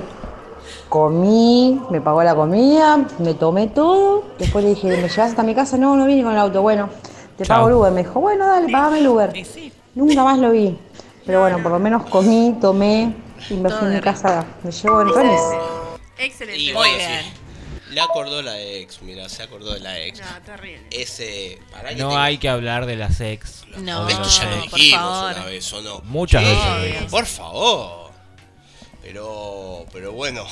comí, me pagó la comida, me tomé todo. Después le dije, ¿me llevas hasta mi casa? No, no vine con el auto. Bueno, te Chao. pago el Uber. Me dijo, bueno, dale, pagame el Uber. Nunca más lo vi. Pero bueno, por lo menos comí, tomé y me fui a mi casa. Me llevo en remis. Excelente. Y Muy bien. Le acordó la ex, mira, se acordó de la ex. No, terrible. Ese. Que No hay que hablar de las ex. No, o de Esto ya lo dijimos favor. una vez, ¿o no? Muchas veces. Por favor. Pero, pero bueno.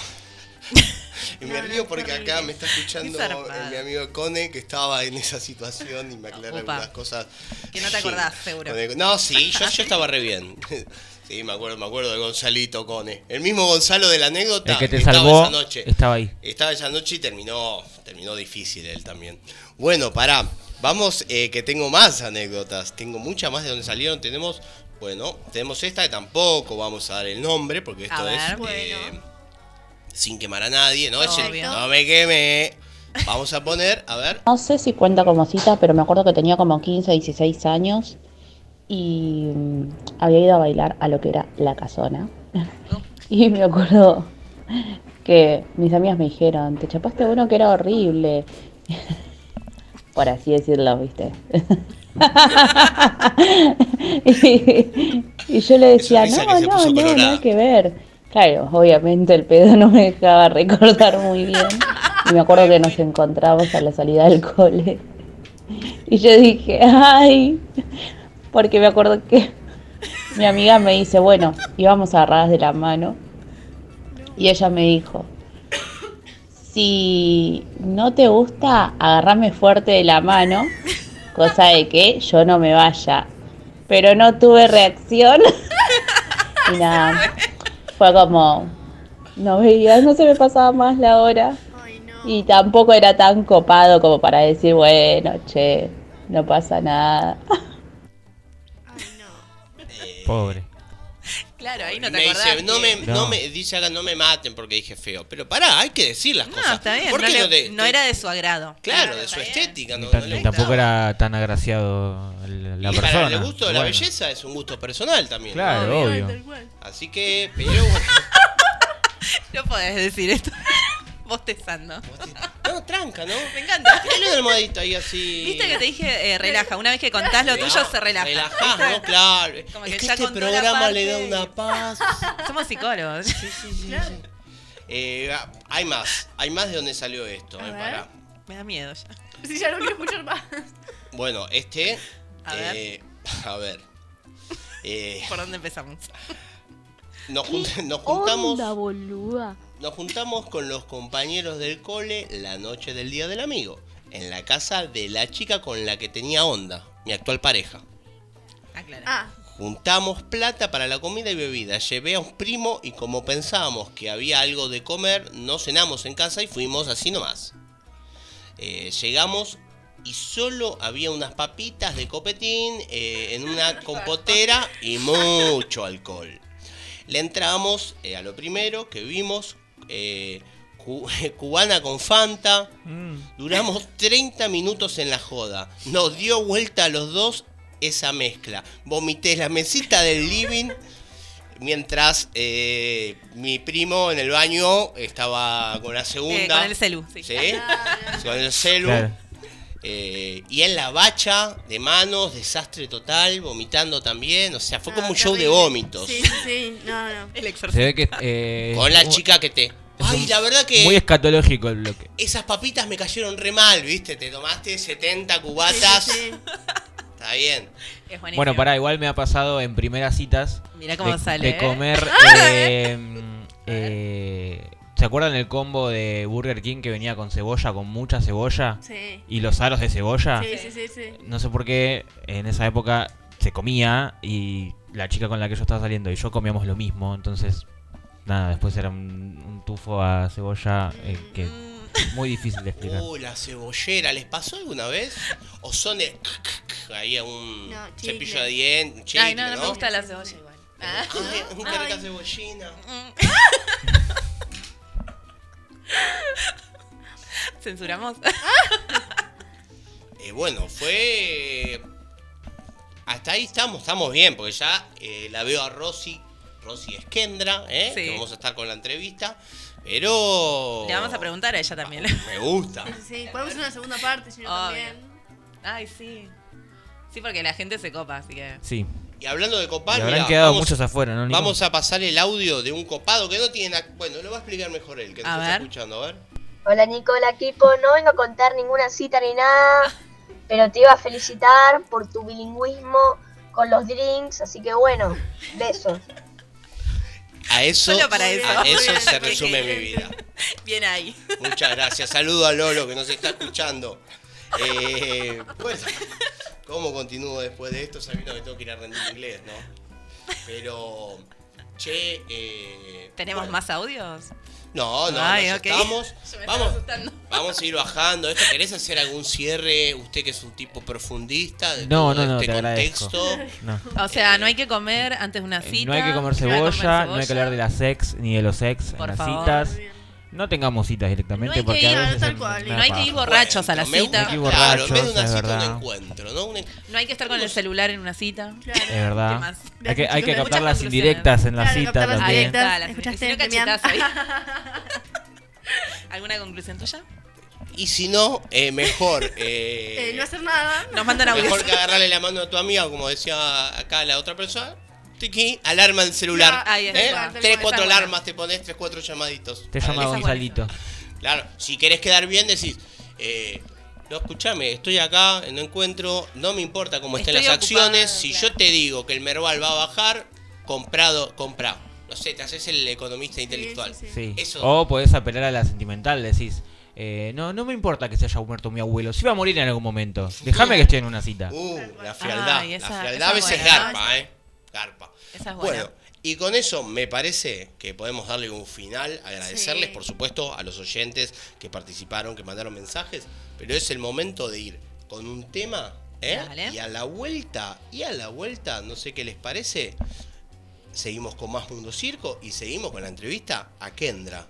<laughs> y me río porque acá me está escuchando mi amigo Cone que estaba en esa situación y me aclara algunas cosas. Que no te acordás, seguro. No, sí, yo, yo estaba re bien. <laughs> Sí, me acuerdo, me acuerdo de Gonzalito Cone. El mismo Gonzalo de la anécdota El que te estaba salvó esa noche. estaba ahí. Estaba esa noche y terminó, terminó difícil él también. Bueno, pará. Vamos, eh, que tengo más anécdotas. Tengo muchas más de donde salieron. Tenemos, bueno, tenemos esta que tampoco vamos a dar el nombre porque esto es eh, sin quemar a nadie, ¿no? Es el- no me queme. Vamos a poner, a ver. No sé si cuenta como cita, pero me acuerdo que tenía como 15, 16 años y mm, había ido a bailar a lo que era la casona. <laughs> Y me acuerdo que mis amigas me dijeron, te chapaste uno que era horrible. <laughs> Por así decirlo, ¿viste? <laughs> y, y yo le decía, no, no, no, colorada". nada que ver. Claro, obviamente el pedo no me dejaba recordar muy bien. Y me acuerdo que nos encontramos a la salida del cole. Y yo dije, ay, porque me acuerdo que <laughs> mi amiga me dice, bueno, íbamos agarradas de la mano. Y ella me dijo, si no te gusta, agarrame fuerte de la mano, cosa de que yo no me vaya. Pero no tuve reacción. <laughs> y nada, fue como, no veía, no se me pasaba más la hora. Y tampoco era tan copado como para decir, bueno, che, no pasa nada. <laughs> Pobre. <laughs> Claro, ahí no te me acordás. dice, no me, no. No. me, dice acá, no me maten porque dije feo. Pero pará, hay que decir las No, cosas. está bien. ¿Por No, le- era de su agrado. Claro, de su estética, Ni no, tan- ni tampoco era tan agraciado la y persona. para el gusto de la belleza es un gusto personal también. Claro, obvio. Así que, pero bueno. <laughs> No podés decir esto. Bostezando. No, tranca, ¿no? <laughs> Me encanta. Tirale una almohadita ahí así. Viste que te dije, eh, relaja. Una vez que contás lo tuyo, se relaja. Relajás. ¿no? Claro. Como es que que ya este contó la programa le da una paz. <laughs> Somos psicólogos. Eh, hay más, hay más de donde salió esto. eh, ver. pará. Me da miedo ya. Si ya no quiero escuchar más. Bueno, este. A ver. eh, a ver. Eh, ¿Por dónde empezamos? nos, jun- nos juntamos. Onda, boluda. Nos juntamos con los compañeros del cole la noche del Día del Amigo, en la casa de la chica con la que tenía onda, mi actual pareja. Aclara. Ah, Juntamos plata para la comida y bebida, llevé a un primo y como pensábamos que había algo de comer, no cenamos en casa y fuimos así nomás. Eh, llegamos y solo había unas papitas de copetín eh, en una <laughs> compotera y mucho alcohol. Le entramos eh, a lo primero que vimos, eh, cu- <laughs> cubana con Fanta. Duramos 30 minutos en la joda. Nos dio vuelta a los dos esa mezcla. Vomité la mesita del living mientras eh, mi primo en el baño estaba con la segunda. Eh, con el celu, sí. Con el celu. Claro. Eh, y en la bacha de manos, desastre total, vomitando también. O sea, fue como un show de vómitos. sí, sí, sí. No, no. <laughs> El Se ve que. eh, Con la chica que te. Ay, la verdad que. Muy escatológico el bloque. Esas papitas me cayeron re mal, ¿viste? Te tomaste 70 cubatas. Sí, sí, sí. Está bien. Es buenísimo. Bueno, pará, igual me ha pasado en primeras citas. Mirá cómo de, sale, De ¿eh? comer. <laughs> eh, eh, ¿Se acuerdan el combo de Burger King que venía con cebolla, con mucha cebolla? Sí. Y los aros de cebolla. Sí, sí, sí, sí. No sé por qué en esa época se comía y la chica con la que yo estaba saliendo y yo comíamos lo mismo. Entonces, nada, después era un, un tufo a cebolla eh, que muy difícil de explicar. Uh, la cebollera, ¿les pasó alguna vez? ¿O son de ahí a un No, cepillo de dientes? Ay, no, no me gusta la cebolla igual. Ah. Rica cebollina. ¿Censuramos? eh, bueno, fue... Hasta ahí estamos, estamos bien, porque ya eh, la veo a Rosy, Rosy Esquendra, ¿eh? Sí. que vamos a estar con la entrevista, pero... Le vamos a preguntar a ella también. Me gusta. Sí, podemos hacer una segunda parte, si no también. Ay, sí. Sí, porque la gente se copa, así que. Sí. Y hablando de copar, Y habrán mirá, quedado vamos- muchos afuera, ¿no? Nico? Vamos a pasar el audio de un copado que no tiene... Bueno, lo va a explicar mejor él, que nos está escuchando, a ver. Hola Nicola, equipo. No vengo a contar ninguna cita ni nada, pero te iba a felicitar por tu bilingüismo con los drinks, así que bueno, besos. A eso, Solo para eso. a eso se resume mi vida. Bien ahí. Muchas gracias. Saludo a Lolo que nos está escuchando. Eh, bueno, ¿cómo continúo después de esto sabiendo que tengo que ir a rendir inglés, no? Pero, che, eh, ¿Tenemos bueno. más audios? No, no, Ay, nos ok. estamos. <laughs> Vamos, asustando. vamos a ir bajando. ¿Esto querés hacer algún cierre? Usted que es un tipo profundista de No, todo no, no, este te agradezco. contexto. No. O sea, no hay que comer antes de una cita. Eh, No hay que comer no hay que cebolla, no hay que hablar de la sex ni de los sex Por en las favor. citas. No tengamos citas directamente No hay que porque ir, a veces tal es cual. una No hay que ir borrachos a la cita. gusta, Hay que ir claro, en vez de borrachos, una es cita, verdad. un encuentro, ¿no? Un No hay que estar con el celular en una cita. Es verdad. Hay que, hay que Muchas captar las indirectas en la Claro, cita también. indirectas. Las- ¿Escuchaste, si no, Demián? cachetazo ahí. <laughs> ¿Alguna conclusión tuya? Y si no, eh, mejor. eh, Eh, no hacer nada. Nos mandan audios. Mejor que agarrarle la mano a tu amiga, como decía acá la otra persona. Tiki, alarma en celular. Ya, ahí está, ¿eh? cual. Tres, cuatro alarmas te pones, tres, cuatro llamaditos. Te llama. Gonzalito. Claro, si querés quedar bien, decís. Eh, no, escúchame, estoy acá, no encuentro, no me importa cómo estén Estoy las ocupada, acciones. Si claro. yo te digo que el Merval va a bajar, comprado, compra. No sé, te haces el economista intelectual. Sí. Eso. O podés apelar a la sentimental, decís. eh, no, no me importa que se haya muerto mi abuelo. Si va a morir en algún momento. <laughs> Déjame que esté en una cita. Uh, la frialdad. Esa- la frialdad a veces garpa, ¿eh? Esa es buena. Bueno, y con eso me parece que podemos darle un final, agradecerles Sí. por supuesto a los oyentes que participaron, que mandaron mensajes, pero es el momento de ir con un tema, ¿eh? Y a la vuelta, y a la vuelta, no sé qué les parece, seguimos con más Mundo Circo y seguimos con la entrevista a Kendra.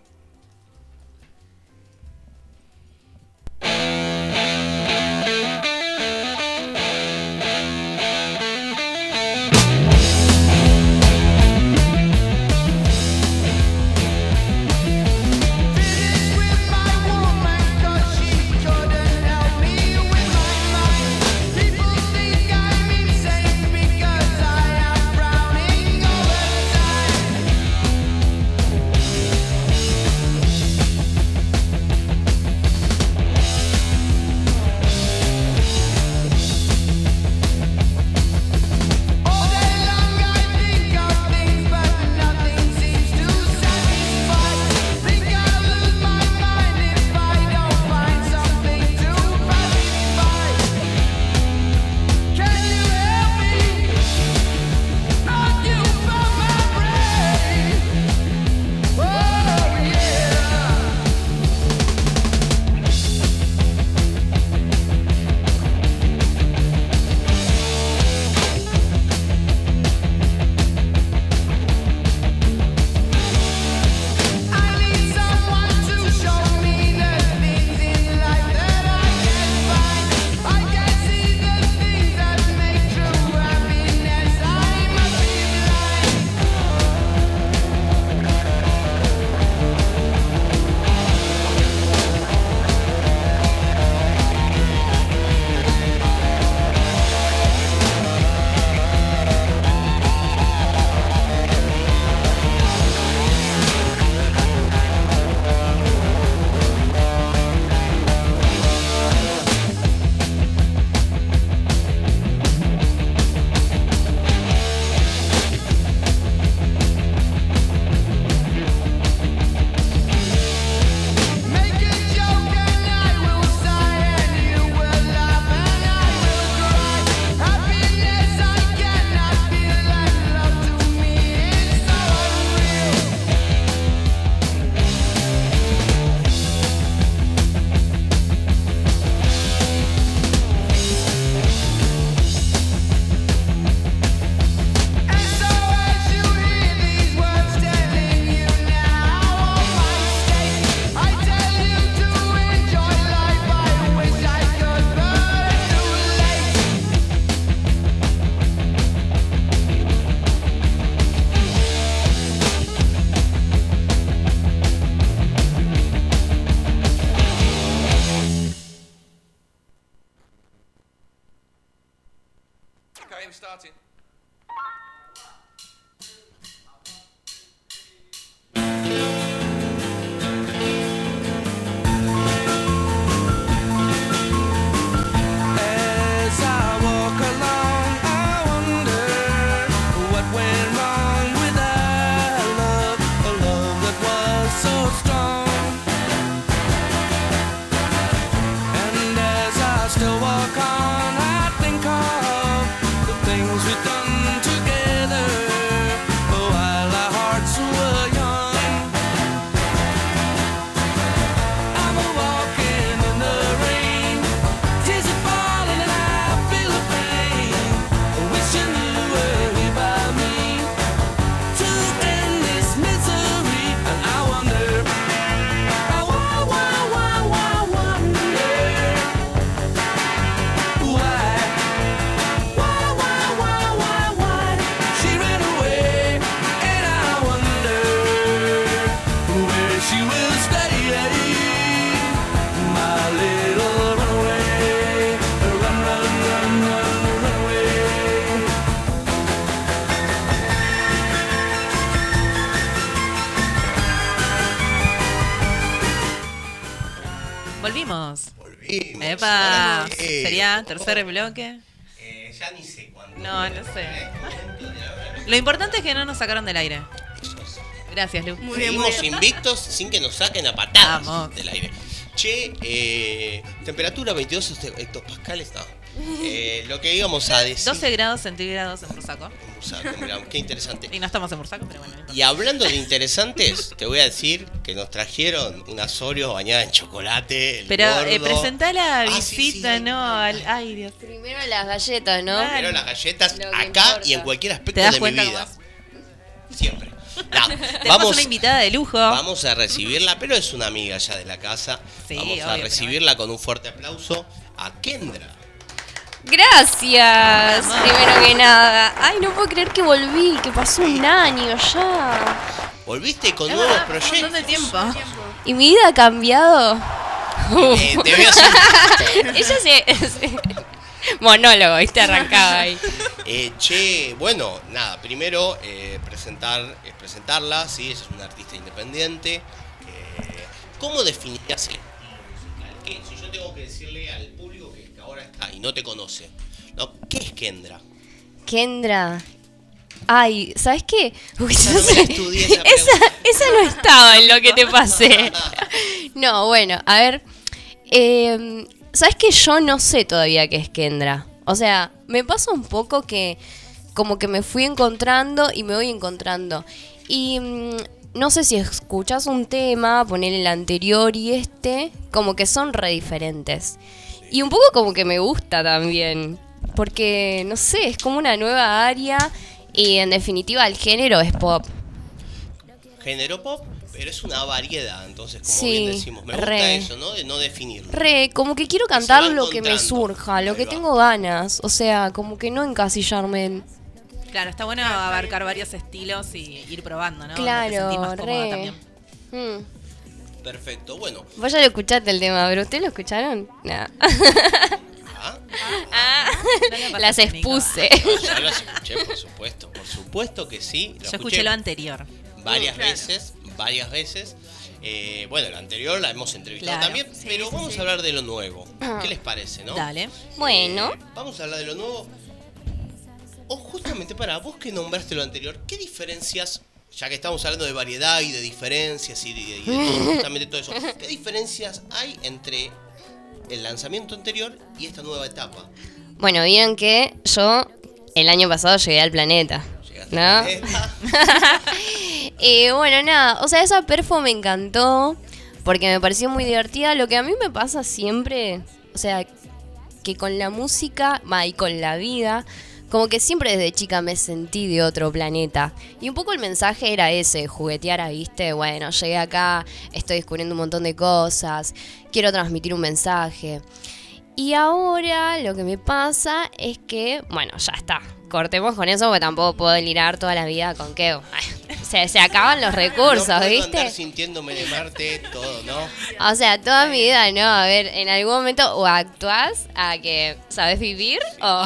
Epa. Sería tercer bloque. Eh, ya ni sé cuándo. No, no sé. Lo importante es que no nos sacaron del aire. Gracias, Lu. Seguimos invictos sin que nos saquen a patadas Vamos. del aire. Che, eh, temperatura 22 hecto- hectopascales, no. Eh, lo que íbamos a decir. 12 grados centígrados en Bursaco. Bursaco, mirá, qué interesante. Y no estamos en Bursaco, pero bueno. no. Y hablando de interesantes, te voy a decir que nos trajeron unas Oreos bañadas en chocolate. el Pero eh, presentá la Ah, sí, visita, sí. ¿no? Al, ay, Dios. Primero las galletas, ¿no? Pero las galletas acá importa. y en cualquier aspecto ¿Te das de mi vida. Siempre. No, <laughs> vamos, una invitada de lujo. vamos a recibirla, pero es una amiga ya de la casa. Sí, vamos a recibirla con un fuerte aplauso a Kendra. Gracias, primero que nada. Ay, no puedo creer que volví, que pasó un año ya. Volviste con nuevos verdad, un proyectos. montón de tiempo. ¿Y mi vida ha cambiado? Eh, te veo así. <laughs> Ella se... se- Monólogo, viste, arrancaba ahí. Eh, che, bueno, nada, primero eh, presentar, eh, presentarla, sí, ella es una artista independiente. Eh, ¿Cómo definirías el estilo musical? ¿Qué? Si yo tengo que público y no te conoce, ¿no? ¿qué es Kendra? Kendra. Ay, ¿sabes qué? Uy, Esa no sé. estudié, esa <laughs> esa, esa no estaba en lo que te pasé. <laughs> No, bueno, a ver. eh, ¿Sabes que yo no sé todavía qué es Kendra? O sea, me pasa un poco que como que me fui encontrando y me voy encontrando. Y mm, no sé si escuchas un tema, poner el anterior y este, como que son re diferentes. Y un poco como que me gusta también. Porque, no sé, es como una nueva área y en definitiva el género es pop. Género pop, pero es una variedad, entonces como Sí, bien decimos, me gusta re. eso, ¿no? De no definirlo. Re, como que quiero cantar lo que me surja, lo Ahí que va. tengo ganas. O sea, como que no encasillarme en... Claro, está bueno abarcar varios estilos y ir probando, ¿no? Te Claro, más re. también. Mm. Perfecto, bueno. Vos ya lo escuchaste el tema, pero ¿ustedes lo escucharon? No. Ah, <laughs> las expuse. No, ya las escuché, por supuesto, por supuesto que sí. lo Yo escuché lo anterior. Varias Claro. veces, varias veces. Eh, bueno, la anterior la hemos entrevistado Claro. también, Sí, pero sí, vamos sí. a hablar de lo nuevo. Ah. ¿Qué les parece, no? Dale. Bueno. Eh, vamos a hablar de lo nuevo. O justamente para vos que nombraste lo anterior, ¿qué diferencias, ya que estamos hablando de variedad y de diferencias y de, y de todo, <laughs> justamente todo eso, qué diferencias hay entre el lanzamiento anterior y esta nueva etapa? Bueno, vieron que yo el año pasado llegué al planeta. ¿No? y <laughs> bueno, nada, o sea, esa perfo me encantó porque me pareció muy divertida. Lo que a mí me pasa siempre, o sea, que con la música, va, y con la vida, como que siempre desde chica me sentí de otro planeta. Y un poco el mensaje era ese, juguetear a, viste, bueno, llegué acá, estoy descubriendo un montón de cosas, quiero transmitir un mensaje. Y ahora lo que me pasa es que, bueno, ya está. Cortemos con eso porque tampoco puedo delirar toda la vida con que se, se acaban los recursos, no puedo ¿viste? andar sintiéndome de Marte, todo, ¿no? O sea, toda mi vida, ¿no? A ver, en algún momento o actúas a que sabes vivir o,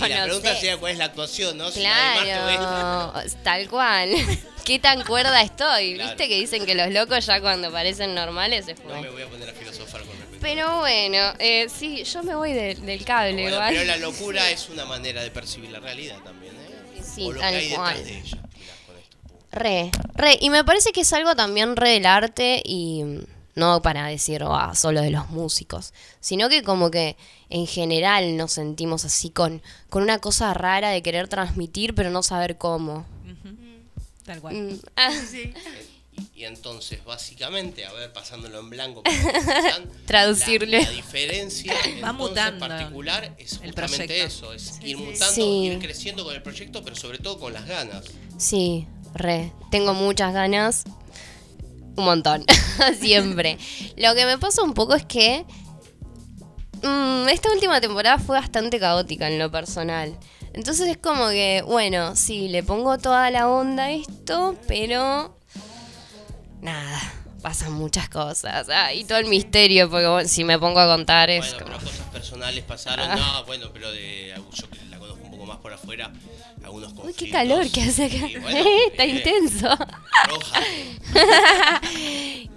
Y la no pregunta sé. sería cuál es la actuación, ¿no? Si. Claro, <laughs> tal cual. <laughs> ¿Qué tan cuerda estoy? Claro. ¿Viste que dicen que los locos ya cuando parecen normales se No fueron? me voy a poner a filosofar con respecto. Pero bueno, eh, sí, yo me voy de- del cable Bueno, igual. pero la <laughs> locura es una manera de percibir la realidad también, ¿eh? Sí, o lo tal que hay cual. detrás de ella. Re, re. Y me parece que es algo también re del arte y no para decir ah, solo de los músicos, sino que como que en general nos sentimos así con, con una cosa rara de querer transmitir pero no saber cómo. Tal cual. Mm, ah. <laughs> Y entonces, básicamente, a ver, pasándolo en blanco, <laughs> entiendan, Traducirle. La, la diferencia Va entonces, mutando particular es justamente eso, es ir mutando, Sí. ir creciendo con el proyecto, pero sobre todo con las ganas. Sí, re. Tengo muchas ganas. Un montón. <laughs> Siempre. Lo que me pasa un poco es que. mm, esta última temporada fue bastante caótica en lo personal. Entonces es como que, bueno, sí, le pongo toda la onda a esto, pero. Nada. Pasan muchas cosas. Ah, y todo el misterio, porque bueno, si me pongo a contar es Bueno, como. pero cosas personales pasaron, Ah. no, bueno, pero de yo que la conozco un poco más por afuera, algunos Uy, conflictos. qué calor que hace acá. Y <laughs> bueno, Está eh, intenso. roja. <laughs>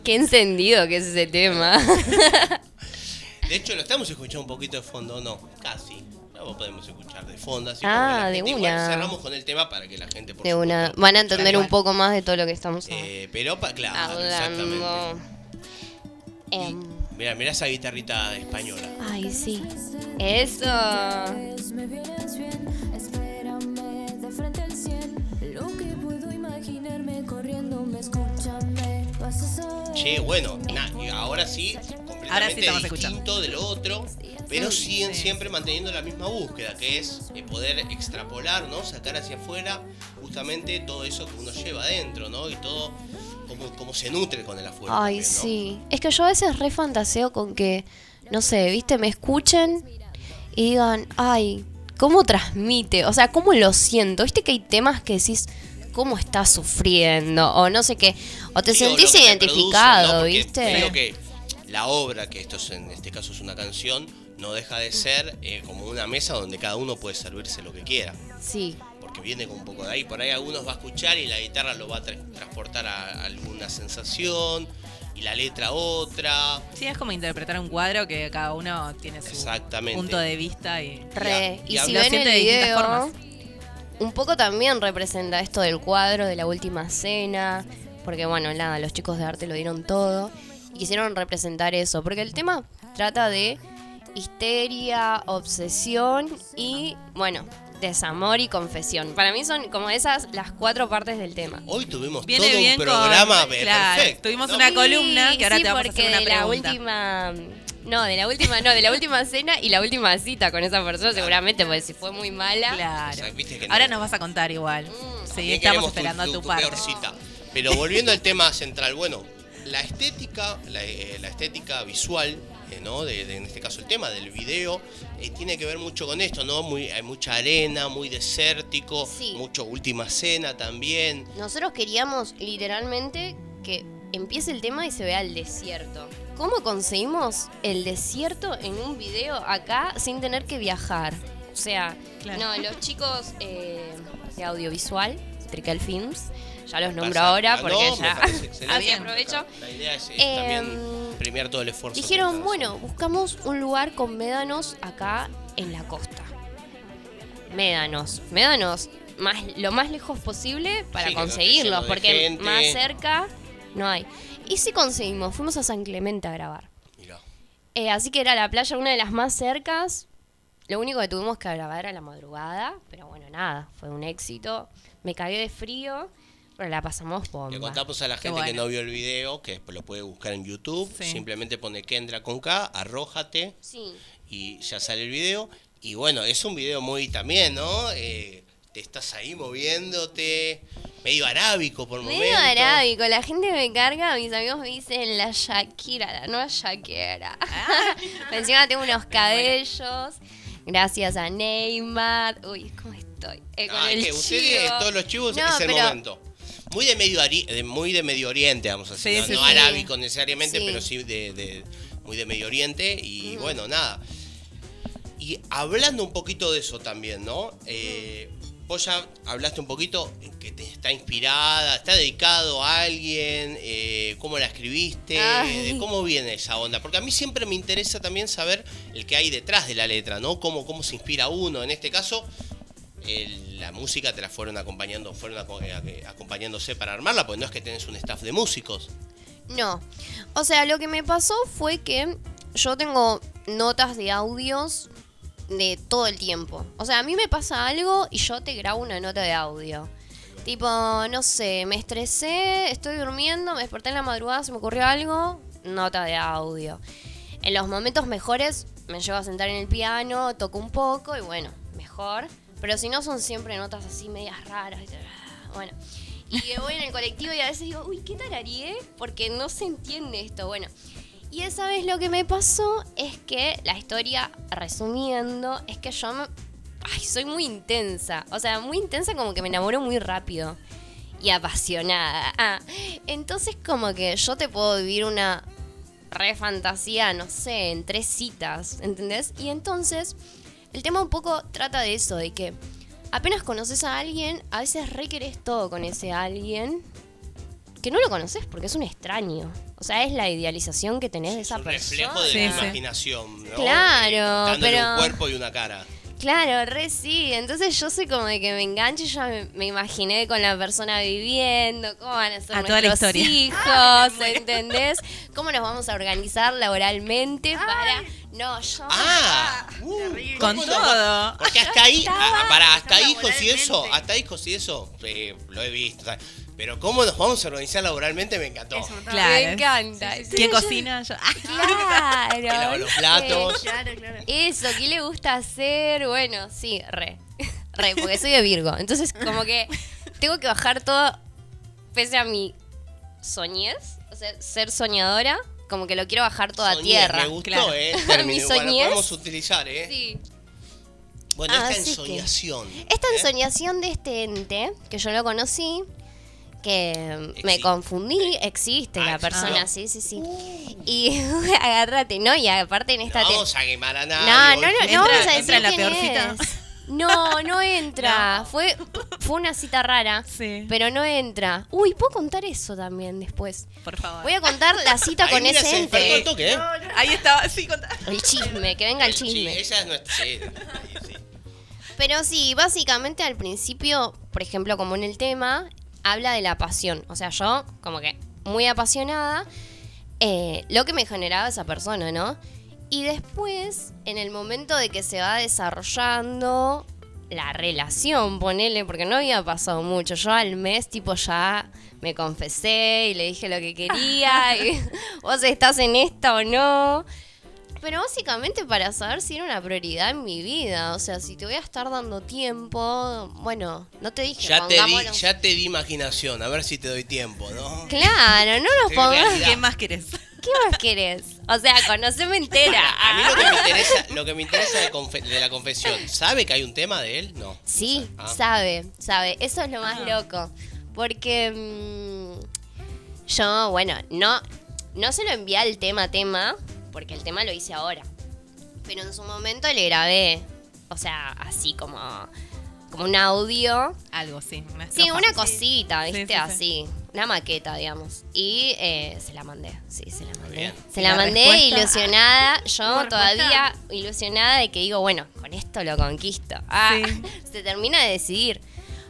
qué encendido que es ese tema. <laughs> De hecho, lo estamos escuchando un poquito de fondo, no, casi. No podemos escuchar de fondo, así Ah, de gente- igual una. cerramos con el tema para que la gente por De supuesto, una. Van a entender un poco más de todo lo que estamos Eh, pero, pa- claro, hablando. exactamente. Em, Mira, mira esa guitarrita española. ay, sí. Eso. Che, bueno, na- ahora sí, Ahora sí completamente distinto escuchando. de lo otro, pero Sí. siguen siempre manteniendo la misma búsqueda, que es eh, poder extrapolar, ¿no? Sacar hacia afuera justamente todo eso que uno lleva adentro, ¿no? Y todo cómo, cómo se nutre con el afuera. Ay, también, ¿no? sí. Es que yo a veces re fantaseo con que, no sé, viste, me escuchen y digan, ay, ¿cómo transmite? O sea, ¿cómo lo siento? Viste que hay temas que decís, ¿cómo estás sufriendo? O no sé qué. O te sentís identificado, produce, ¿no? ¿viste? Creo que la obra, que esto es, en este caso es una canción, no deja de ser eh, como una mesa donde cada uno puede servirse lo que quiera. Sí. Porque viene con un poco de ahí. Por ahí algunos va a escuchar y la guitarra lo va a tra- transportar a alguna sensación y la letra otra. Sí, es como interpretar un cuadro que cada uno tiene su Exactamente. punto de vista y. Re. Y, y si lo ven siente el video. Un poco también representa esto del cuadro de la última cena, porque bueno, nada, los chicos de arte lo dieron todo y quisieron representar eso, porque el tema trata de histeria, obsesión y bueno, desamor y confesión. Para mí son como esas las cuatro partes del tema. Hoy tuvimos Viene todo bien un programa con- pe- claro, perfecto. tuvimos ¿no? una columna que ahora Sí, te vamos a hacer una de la pregunta. última no, de la última, no, de la última cena y la última cita con esa persona, seguramente, porque si fue muy mala. Claro. Viste que Ahora no- nos vas a contar igual. Mm. Sí, También estamos esperando a tu, tu parte. peor cita. Pero volviendo al tema central, bueno, la estética, la, eh, la estética visual, eh, ¿no? De, de- en este caso el tema del video, eh, tiene que ver mucho con esto, ¿no? Muy, hay mucha arena, muy desértico, Sí. mucho última cena también. Nosotros queríamos literalmente que empiece el tema y se vea el desierto. ¿Cómo conseguimos el desierto en un video acá sin tener que viajar? O sea, Claro. no, los chicos eh, de audiovisual, Trical Films, ya los nombro Pasa- ahora ah, porque no, ya <laughs> así aprovecho. La idea es, es Em, también premiar todo el esfuerzo. Dijeron, bueno, buscamos un lugar con médanos acá en la costa. Médanos, médanos, más, lo más lejos posible para Sí, conseguirlos, porque gente. más cerca no hay. Y si conseguimos, fuimos a San Clemente a grabar. Mirá. Eh, así que era la playa, una de las más cercas. Lo único que tuvimos que grabar era la madrugada, pero bueno, nada, fue un éxito. Me cagué de frío, pero la pasamos Le bomba. contamos a la gente que no vio el video, que lo puede buscar en YouTube. Sí. Simplemente pone Kendra con K, arrójate Sí. y ya sale el video. Y bueno, es un video muy también, ¿no? Eh, te estás ahí moviéndote, medio arábico por Medio momentos. arábico, la gente me carga, mis amigos me dicen la Shakira, la nueva Shakira. <laughs> Encima tengo unos cabellos, gracias a Neymar. Uy, ¿cómo estoy? Eh, con Ah, el que ustedes, todos los chivos, No, es el pero- momento. Muy de medio Ari- de- muy de Medio Oriente, vamos a decir. Sí, no sí, no sí. arábico necesariamente, Sí. pero sí de, de- muy de Medio Oriente. Y bueno, nada. Y hablando un poquito de eso también, ¿no? Eh, vos ya hablaste un poquito que te está inspirada, está dedicado a alguien, eh, cómo la escribiste, Ay. de cómo viene esa onda. Porque a mí siempre me interesa también saber el que hay detrás de la letra, ¿no? Cómo, cómo se inspira uno. En este caso, el- la música te la fueron acompañando, fueron aco- eh, acompañándose para armarla, porque no es que tenés un staff de músicos. No. O sea, lo que me pasó fue que yo tengo notas de audios de todo el tiempo. O sea, a mí me pasa algo y yo te grabo una nota de audio. Tipo, no sé, me estresé, estoy durmiendo, me desperté en la madrugada, se me ocurrió algo, nota de audio. En los momentos mejores me llevo a sentar en el piano, toco un poco y bueno, mejor. Pero si no son siempre notas así medias raras. Bueno. Y voy en el colectivo y a veces digo, uy, ¿qué tarareé? Porque no se entiende esto. Bueno. Y esa vez lo que me pasó es que la historia, resumiendo, es que yo soy muy intensa. O sea, muy intensa como que me enamoro muy rápido. Y apasionada. Ah, entonces como que yo te puedo vivir una re fantasía, no sé, en tres citas, ¿entendés? Y entonces el tema un poco trata de eso, de que apenas conoces a alguien, a veces re querés todo con ese alguien que no lo conoces porque es un extraño. O sea, es la idealización que tenés de esa persona. Reflejo de la imaginación, ¿no? Claro, Eh, dándole pero- un cuerpo y una cara. Claro, re sí. Entonces yo soy como de que me engancho y ya me, me imaginé con la persona viviendo, cómo van a ser A toda la hijos, ¿entendés? ¿Cómo nos vamos a organizar laboralmente para... No, yo... Ah, Con ¿cómo todo. Porque hasta ahí, Estaba- ah, para hasta hijos y eso, hasta hijos y eso, eh, lo he visto. Pero cómo nos vamos a organizar laboralmente me encantó. Claro. Me encanta. ¿Quién Entonces yo- cocina? <laughs> Yo- Claro. Que lava los platos. Claro, claro. Eso, ¿qué le gusta hacer? Bueno, sí, re. Re, porque soy de Virgo. Entonces, como que tengo que bajar todo, pese a mi soñez, o sea, ser soñadora, como que lo quiero bajar toda a Soñé, tierra. Me gustó, Claro. ¿eh? <laughs> mi término. Bueno, soñez. podemos utilizar, ¿eh? Sí. Bueno, Así esta que- ensoñación. Esta ¿eh? ensoñación de este ente, que yo lo conocí, que me confundí, existe Ah, la existió. persona, sí, sí, sí. Y <laughs> agárrate, ¿no? Y aparte en esta... No vamos a quemar a nadie. No, no, no, no vamos a entra decir en la quién peor cita. es. No, no entra. <laughs> Fue, fue una cita rara, Sí. pero no entra. Uy, ¿puedo contar eso también después? Por favor. Voy a contar la cita Ahí con mira, ese el ente. toque, ¿eh? Ahí estaba, sí, contá. El chisme, que venga el Sí, chisme. esa es nuestra. Sí, sí, sí. Pero sí, básicamente al principio, por ejemplo, como en el tema, habla de la pasión. O sea, yo, como que muy apasionada, eh, lo que me generaba esa persona, ¿no? Y después, en el momento de que se va desarrollando la relación, ponele, porque no había pasado mucho. Yo al mes, tipo, ya me confesé y le dije lo que quería. y <laughs> vos estás en esta o no. Pero básicamente para saber si era una prioridad en mi vida. O sea, si te voy a estar dando tiempo, bueno, no te dije Ya te, di, ya te di imaginación, a ver si te doy tiempo, ¿no? Claro, no <laughs> nos pongamos. ¿Qué más querés? ¿Qué más querés? O sea, conoceme entera. A mí lo que me interesa, lo que me interesa de, confe- de la confesión, ¿sabe que hay un tema de él? No. Sí, Ah. sabe, sabe. Eso es lo más loco. Porque mm, yo, bueno, no, no se lo envié al tema tema, porque el tema lo hice ahora. Pero en su momento le grabé, o sea, así como, como un audio. Algo, sí. Una Sí, una cosita, Sí, ¿viste? sí, sí. Así. Una maqueta, digamos. Y eh, se la mandé. Sí, se la mandé. Bien. Se ¿Y la, la mandé ilusionada. ¿Hubo Yo todavía ilusionada de que digo, bueno, con esto lo conquisto. Ah, Sí. <laughs> se termina de decidir.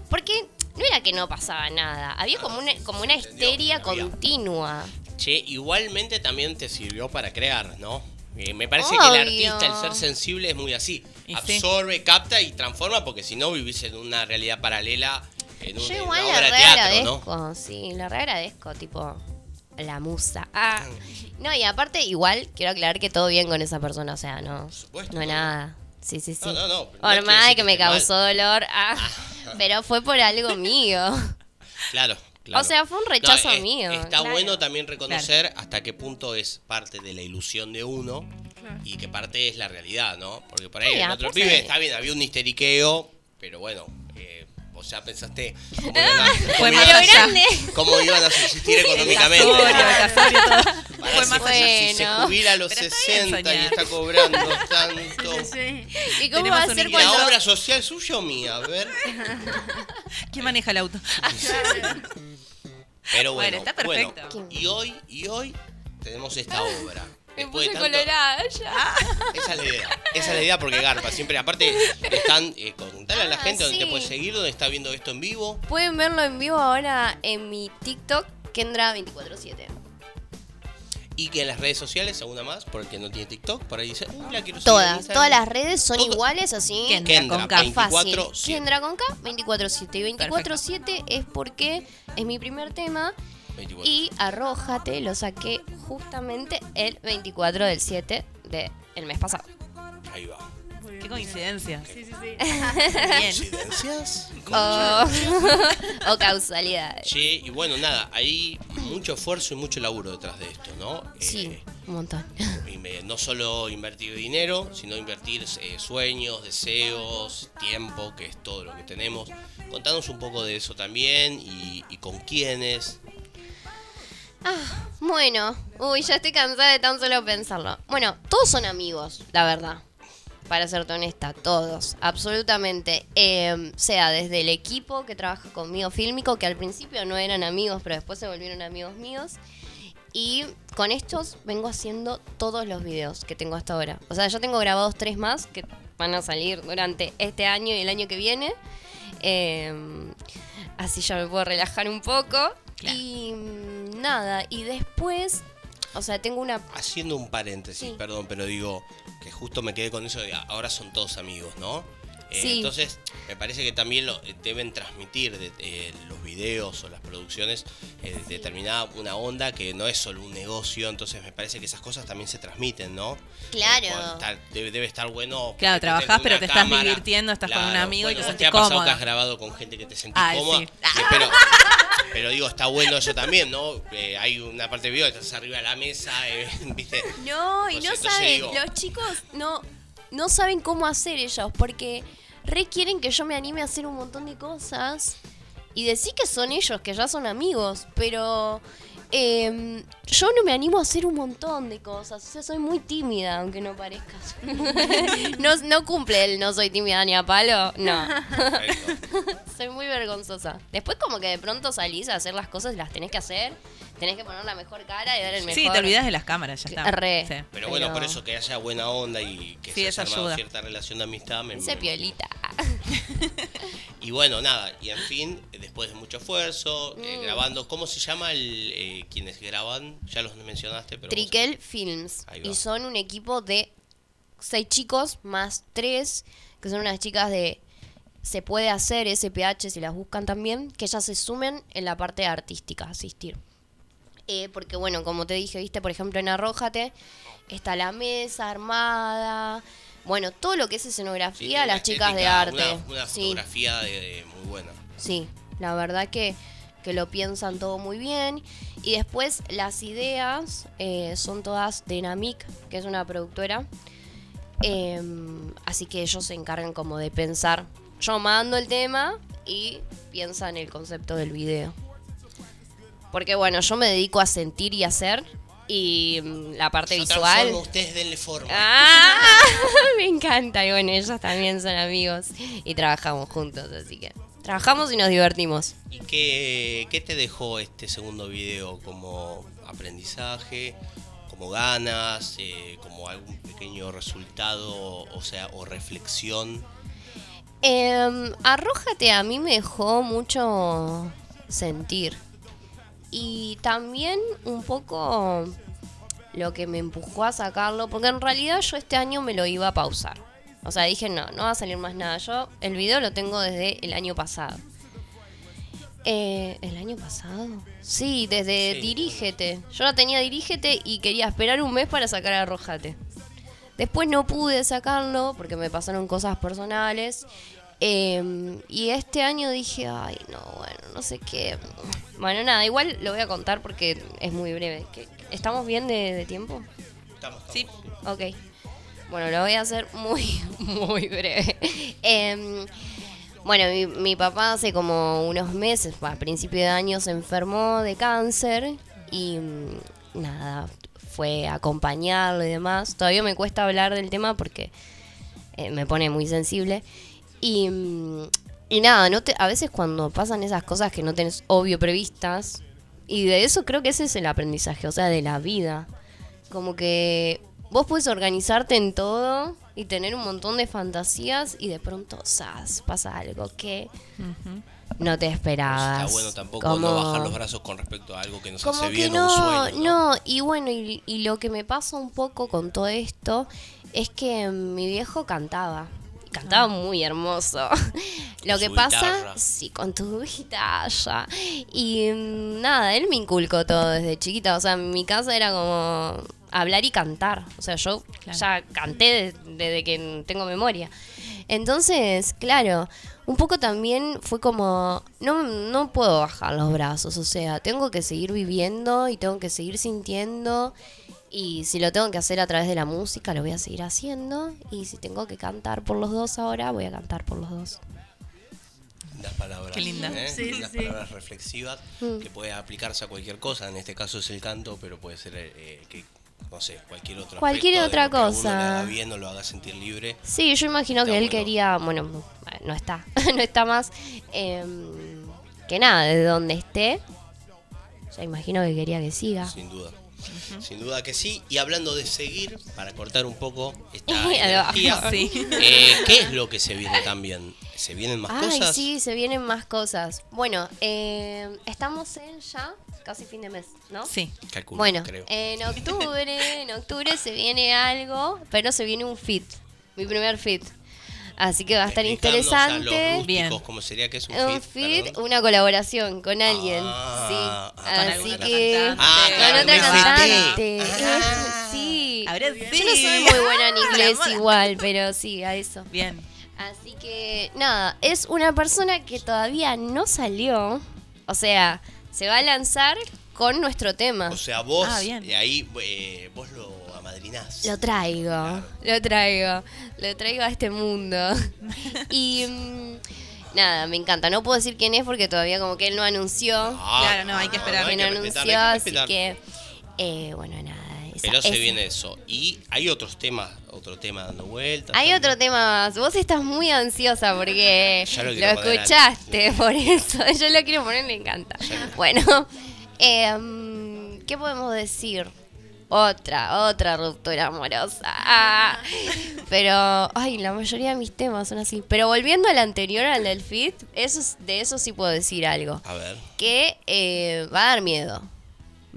Porque no era que no pasaba nada. Había como una, como una histeria continua. Che, igualmente también te sirvió para crear, ¿no? Eh, me parece que el Obvio. artista, el ser sensible, es muy así. Y sí. Absorbe, capta y transforma, porque si no vivís en una realidad paralela, en, un- Yo en igual una le obra re teatro, ¿no? agradezco, sí, le re agradezco, tipo, la musa. Ah. No, y aparte, igual, quiero aclarar que todo bien con esa persona, o sea, no, supuesto, no todo nada. Sí, sí, sí. No, no, no, no Por quiere más que que me esté mal. causó dolor, ah, <laughs> pero fue por algo mío. Claro, claro. O sea, fue un rechazo es- mío, Está claro. bueno también reconocer hasta qué punto es parte de la ilusión de uno y qué parte es la realidad, ¿no? Porque por ahí Sí, el otro pibe está bien, había un histeriqueo, pero bueno, eh, vos ya pensaste cómo iban a, Fue cómo más iban allá. cómo iban a subsistir <laughs> económicamente. Fue si- más si, se jubila a los Pero está bien 60 y está cobrando tanto. ¿Y cómo va a ser ¿Y cuando.? la obra social suya o mía? A ver. ¿Quién maneja el auto? <laughs> Pero Bueno, bueno, está bueno, perfecto. y hoy, y hoy tenemos esta obra. Me Después puse de tanto- colorada ya. Esa es la idea. Esa es la idea porque Garpa siempre, aparte, están, eh, contale a la Ah, gente dónde te sí. puedes seguir, dónde está viendo esto en vivo. Pueden verlo en vivo ahora en mi TikTok, Kendra247. Y que en las redes sociales, alguna más, porque no tiene TikTok, por ahí dice, uy, la quiero Todas, Instagram". todas las redes son Todo- iguales así. Kendra Kendra, con K. 24, Fácil. Kendra con K, 24-7. Y 24-7 es porque es mi primer tema. 24. Y Arrójate lo saqué justamente el 24 del 7 del mes pasado. Ahí va. Qué coincidencia. Sí, sí, sí. Bien. ¿Coincidencias? O, <laughs> o causalidades. Che, y bueno, nada, hay mucho esfuerzo y mucho laburo detrás de esto, ¿no? Sí, Eh, un montón. no solo invertir dinero, sino invertir eh, sueños, deseos, tiempo, que es todo lo que tenemos. Contanos un poco de eso también y, y con quiénes. Ah, bueno, uy, ya estoy cansada de tan solo pensarlo. Bueno, todos son amigos, la verdad. Para serte honesta, todos, absolutamente. Eh, sea desde el equipo que trabaja conmigo fílmico, que al principio no eran amigos, pero después se volvieron amigos míos. Y con estos vengo haciendo todos los videos que tengo hasta ahora. O sea, yo tengo grabados tres más que van a salir durante este año y el año que viene. Eh, así ya me puedo relajar un poco. Y mm, nada, y después, o sea, tengo una... Haciendo un paréntesis, Sí. perdón, pero digo que justo me quedé con eso de ahora son todos amigos, ¿no? Eh, Sí. Entonces, me parece que también lo, eh, deben transmitir de- eh, los videos o las producciones eh, determinada una onda que no es solo un negocio, entonces me parece que esas cosas también se transmiten, ¿no? Claro. Eh, está- debe, debe estar bueno. Claro, trabajás, pero te estás cámara. divirtiendo, estás con un Claro, amigo y te bueno, sentís ha pasado que has grabado con gente que te sentís Ay, cómoda. sí. eh, Pero, <laughs> pero digo, está bueno eso también, ¿no? Eh, hay una parte de video, estás arriba de la mesa, eh, <laughs> ¿viste? No, y Entonces- no entonces saben, digo- los chicos no, no saben cómo hacer ellos, porque requieren que yo me anime a hacer un montón de cosas y decir que son ellos, que ya son amigos, pero em, yo no me animo a hacer un montón de cosas, o sea, soy muy tímida, aunque no parezca. <laughs> no, no cumple el no soy tímida ni a palo, no. <laughs> soy muy vergonzosa. Después como que de pronto salís a hacer las cosas y las tenés que hacer, tenés que poner la mejor cara y dar el mejor... Sí, te olvidas de las cámaras, ya está. Re. Sí. Pero bueno, por eso que haya buena onda y que Sí, se haya armado ayuda. cierta relación de amistad. Me, Ese me- piolita. <laughs> Y bueno, nada, y en fin, después de mucho esfuerzo, eh, Mm. grabando, ¿cómo se llama el eh, quienes graban? Ya los mencionaste, pero... Triquel Films. Y son un equipo de seis chicos más tres, que son unas chicas de Se puede hacer SPH si las buscan también, que ellas se sumen en la parte artística, asistir. Eh, porque bueno, como te dije, viste, por ejemplo en Arrójate, está la mesa armada, bueno, todo lo que es escenografía, las chicas de arte. Una, una Sí. fotografía de, de muy buena. Sí, la verdad que, que lo piensan todo muy bien. Y después las ideas eh, son todas de Namic, que es una productora. Em, así que ellos se encargan como de pensar. Yo mando el tema y piensan el concepto del video. Porque bueno, yo me dedico a sentir y hacer. Y mm, la parte Yo visual. ustedes denle forma. Ah, <laughs> me encanta. Y bueno, ellos también son amigos y trabajamos juntos, así que trabajamos y nos divertimos. ¿Y qué, qué te dejó este segundo video como aprendizaje, como ganas, eh, como algún pequeño resultado, o sea, o reflexión? Eh, Arrójate a mí me dejó mucho sentir. Y también un poco lo que me empujó a sacarlo, porque en realidad yo este año me lo iba a pausar. O sea, dije, no, no va a salir más nada. Yo el video lo tengo desde el año pasado. Eh, ¿El año pasado? Sí, desde Sí, Dirígete. Yo la tenía Dirígete y quería esperar un mes para sacar Arrójate. Después no pude sacarlo porque me pasaron cosas personales. Eh, y este año dije, ay, no, bueno, no sé qué. Bueno, nada, igual lo voy a contar porque es muy breve. ¿Qué- ¿Estamos bien de, de tiempo? Estamos, Sí, ok. Bueno, lo voy a hacer muy, <laughs> muy breve. Em, bueno, mi, mi papá hace como unos meses, a principio de año, se enfermó de cáncer y mm, nada, fue acompañarlo y demás. Todavía me cuesta hablar del tema porque eh, me pone muy sensible. Y, mm, y nada, no te, a veces cuando pasan esas cosas que no tenés obvio previstas, y de eso creo que ese es el aprendizaje, o sea, de la vida. Como que vos puedes organizarte en todo y tener un montón de fantasías y de pronto, ¡zas! pasa algo que no te esperabas. Está bueno tampoco Como- no bajar los brazos con respecto a algo que nos como hace que bien no, un sueño. no, y bueno, y, y lo que me pasa un poco con todo esto es que mi viejo cantaba. Cantaba muy hermoso. <laughs> Lo que pasa, guitarra. sí, con tu <laughs> guitarra. Y mm, nada, él me inculcó todo desde chiquita. O sea, en mi casa era como hablar y cantar. O sea, yo ya canté de- desde que tengo memoria. Entonces, claro, un poco también fue como, no, no puedo bajar los brazos, o sea, tengo que seguir viviendo y tengo que seguir sintiendo. Y si lo tengo que hacer a través de la música, lo voy a seguir haciendo. Y si tengo que cantar por los dos ahora, voy a cantar por los dos. Las palabras. Qué linda. ¿eh? Sí, Las sí. palabras reflexivas Mm. que puede aplicarse a cualquier cosa. En este caso es el canto, pero puede ser eh, que, no sé, cualquier otro Cualquier otra uno cosa. haga bien o lo haga sentir libre. Sí, yo imagino Está que él bueno. quería, bueno, no está, <laughs> no está más, em, que nada, de donde esté, ya imagino que quería que siga. Sin duda. Sin duda que sí. Y hablando de seguir, para cortar un poco esta energía, Sí. eh, ¿qué es lo que se viene también? ¿Se vienen más Ay, cosas? sí, se vienen más cosas. Bueno, em, estamos en ya casi fin de mes, ¿no? Sí. Calculo, Bueno, creo. en octubre, en octubre se viene algo, pero se viene un fit, mi primer fit. Así que va a estar a los interesante. rústicos ¿Cómo sería que es un, Un perdón. una colaboración con alguien. Ah, sí. con Así que. Ah, con claro, otra cantante. Es- sí. Ahora Yo no sí. soy muy buena en <laughs> inglés igual, pero sí, a eso. Bien. Así que, nada, es una persona que todavía no salió. O sea, se va a lanzar con nuestro tema. O sea, vos, Ah, bien. de ahí, eh, vos lo Lo traigo, lo traigo, lo traigo a este mundo. <laughs> y mm, nada, me encanta. No puedo decir quién es porque todavía como que él no anunció. Ah, Claro, no, hay que esperar. no, hay que no que respetar, anunció, hay que así que, eh, bueno, nada. esa- Pero se esa. viene eso. Y hay otros temas, otro tema dando vueltas. Hay otro tema más. Vos estás muy ansiosa porque <laughs> Ya lo escuchaste, <laughs> por eso. Yo lo quiero poner, me encanta. Bueno, em, ¿qué podemos decir? Otra, otra ruptura amorosa. Ah, pero, ay, la mayoría de mis temas son así. Pero volviendo al anterior, al del fit, eso, es- de eso sí puedo decir algo. A ver. Que eh, va a dar miedo.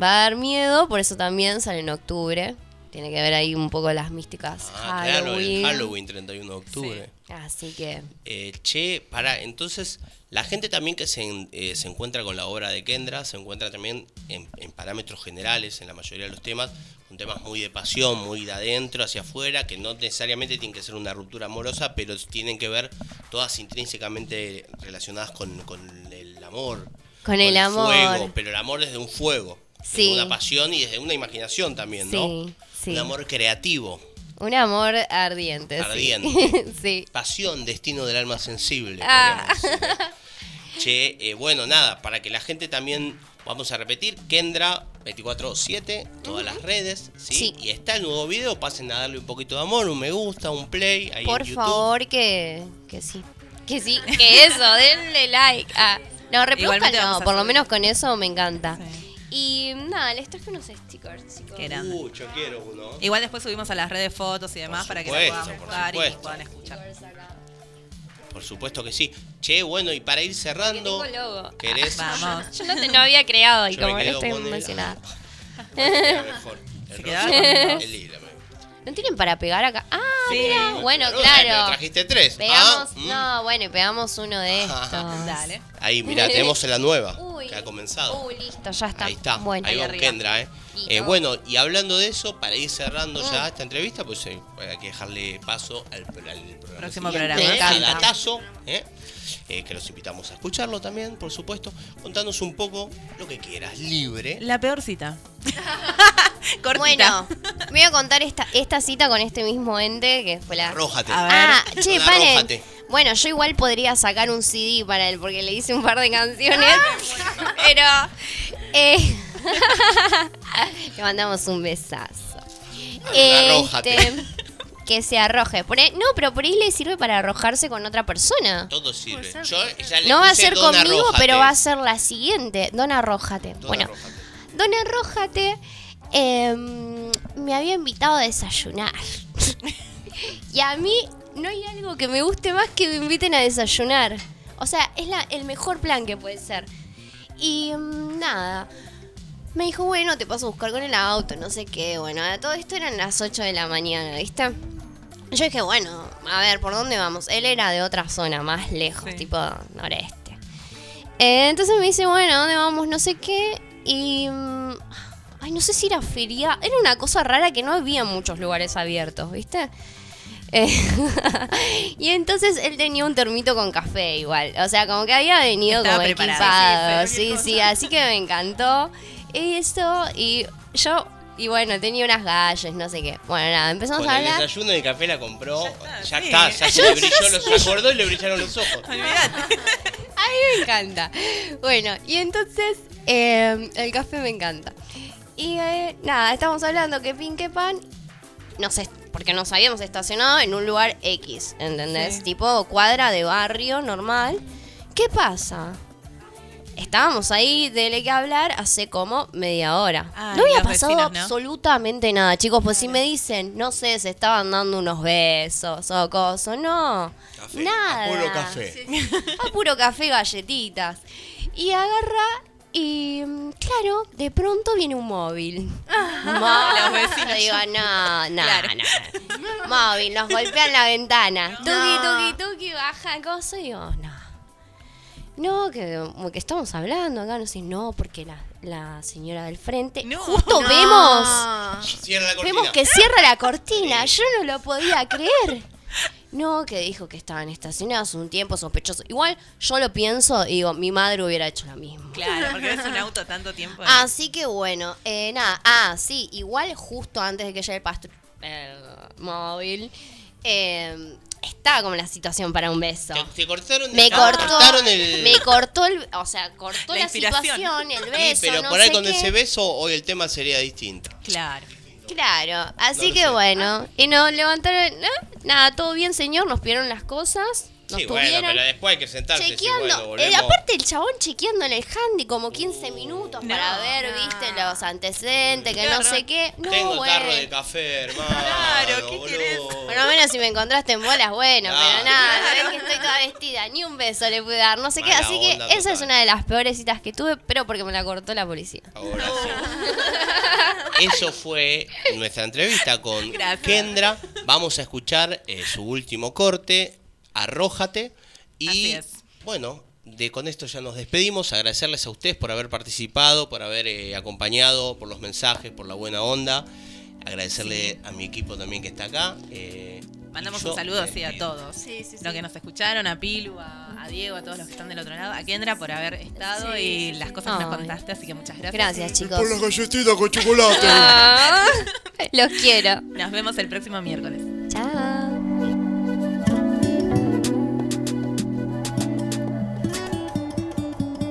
Va a dar miedo, por eso también sale en octubre. Tiene que ver ahí un poco las místicas Ah, claro, Halloween. el Halloween 31 de octubre. Así que. Eh, che, para, entonces, la gente también que se, eh, se encuentra con la obra de Kendra, se encuentra también en, en parámetros generales, en la mayoría de los temas, con temas muy de pasión, muy de adentro hacia afuera, que no necesariamente tienen que ser una ruptura amorosa, pero tienen que ver todas intrínsecamente relacionadas con, con el amor. Con el amor. fuego, pero el amor desde un fuego. Sí. Desde una pasión y desde una imaginación también, ¿no? Sí, sí. Un amor creativo. Un amor ardiente. sí. Ardiente. <laughs> sí. Pasión, destino del alma sensible. Ah. Che, eh, bueno, nada, para que la gente también, vamos a repetir, Kendra 24-7, todas las redes, ¿sí? Sí. Y está el nuevo video, pasen a darle un poquito de amor, un me gusta, un play ahí Por en YouTube. favor, que, que sí. Que sí, que eso, denle like. Ah, no, reproduzcan no, por lo menos con eso me encanta. Y nada, les traje unos stickers, chicos. Qué grande. Uh, yo quiero uno. Igual después subimos a las redes fotos y demás para que supuesto, puedan buscar y puedan escuchar. Por supuesto que sí. Che, bueno, y para ir cerrando, Tengo logo. ¿querés? Vamos. Yo no, te- no había creado y Yo me como no quedo estoy el- emocionada. <laughs> Queda mejor. El rosa, el lila, ¿No tienen para pegar acá? Ah, Sí. mira. Bueno, Pero claro. trajiste tres. Pegamos, Ah, mm. no, bueno, y pegamos uno de estos. Dale. Ahí, mirá, tenemos la nueva <laughs> Uy. que ha comenzado. Uy, listo, ya está. Ahí está, Bueno, ahí va arriba. Kendra, ¿eh? Eh, Bueno, y hablando de eso, para ir cerrando Mm. ya esta entrevista, pues eh, hay que dejarle paso al, al programa Próximo programa. ¿eh? Me encanta. Datazo, ¿eh? Eh, que los invitamos a escucharlo también, por supuesto. Contanos un poco lo que quieras, libre. La peor cita. <laughs> Cortita. Bueno, voy a contar esta, esta cita con este mismo ente que fue la. Arrójate. A ver. Ah, che, paren. Arrójate. Bueno, yo igual podría sacar un CD para él porque le hice un par de canciones. pero. eh, <laughs> Le mandamos un besazo. arrójate. Este, que se arroje. Por ahí- no, pero por ahí le sirve para arrojarse con otra persona. Todo sirve. Yo ya le No va a puse ser conmigo, pero va a ser la siguiente. Don Arrójate. Don bueno. Don Arrójate em, me había invitado a desayunar. <laughs> y a mí no hay algo que me guste más que me inviten a desayunar. O sea, es la- el mejor plan que puede ser. Y mm, nada. Me dijo, bueno, te paso a buscar con el auto, no sé qué. Bueno, todo esto eran las 8 de la mañana, ¿viste? Yo dije, bueno, a ver, ¿por dónde vamos? Él era de otra zona, más lejos, tipo noreste. Eh, entonces me dice, bueno, ¿dónde vamos? No sé qué. Y. mm, Ay, no sé si era feria. Era una cosa rara que no había muchos lugares abiertos, ¿viste? Eh, <laughs> y entonces él tenía un termito con café igual. O sea, como que había venido Estaba como equipado. Sí, sí, así que me encantó eso. Y yo, y bueno, tenía unas galles, no sé qué. Bueno, nada, empezamos Con a el hablar. desayuno y el café la compró. Ya sí. está, ya se le <laughs> brilló los, se acordó y le brillaron los ojos. <laughs> A mí me encanta. Bueno, y entonces eh, el café me encanta. Y eh, nada, estamos hablando que pin que pan. No sé, porque nos habíamos estacionado en un lugar X, ¿entendés? Sí. Tipo cuadra de barrio normal. ¿Qué pasa? Estábamos ahí, dele que hablar, hace como media hora. Ay, no había pasado vecinos, ¿no? absolutamente nada, chicos. Pues si me dicen, no sé, se estaban dando unos besos o cosas, no. Nada. a puro café. A puro café y galletitas. Y agarra y mm, claro, de pronto viene un móvil. Los vecinos. Yo digo, no, no, no. Móvil, nos golpean la ventana. Tuki, tuki, tuki, baja cosa y digo, no. No, que, como que estamos hablando acá, no sé, no, porque la, la señora del frente. justo No. vemos Cierra la cortina. Vemos que cierra la cortina. Yo no lo podía creer. No, que dijo que estaban estacionados un tiempo sospechoso. Igual yo lo pienso y digo, mi madre hubiera hecho lo mismo. Claro, porque ves un auto tanto tiempo. Así que bueno, eh, nada. Ah, sí, igual justo antes de que llegue el, pastro- el móvil, eh, estaba como la situación para un beso. Te cortaron, Me te cortó, cortaron el. me cortó el, o sea, cortó La situación, el Sí, beso, pero no por ahí sé con qué. ese beso hoy el tema sería distinto. Claro. Claro, así que bueno, y nos levantaron, ¿no? nada, todo bien señor, nos pidieron las cosas, nos Sí, bueno, tuvieron pero después hay que sentarse. chequeando, bueno, eh, aparte el chabón chequeando en el handy como 15 minutos para ver, viste, los antecedentes, que no sé qué, no, Tengo bueno, tarro de café, hermano. Claro, ¿qué boludo. por lo menos si me encontraste en bolas, bueno, Claro. pero nada, ves que estoy toda vestida, ni un beso le pude dar, no sé qué, así que esa es una de las peores citas que tuve, pero porque me la cortó la policía. Ahora sí. <laughs> Eso fue nuestra entrevista con Gracias. Kendra. Vamos a escuchar eh, su último corte, Arrójate. Y Así es. bueno, de con esto ya nos despedimos. Agradecerles a ustedes por haber participado, por haber eh, acompañado, por los mensajes, por la buena onda. Agradecerle a mi equipo también que está acá. eh, Mandamos yo un saludo así a todos. Sí, sí, sí. Los que nos escucharon, a Pilu, a, a Diego, a todos los que están del otro lado, a Kendra por haber estado Sí, y las sí. cosas que nos contaste, así que muchas gracias. Gracias, chicos. Por las galletitas con chocolate. Ah, <laughs> los quiero. Nos vemos el próximo miércoles. Chao.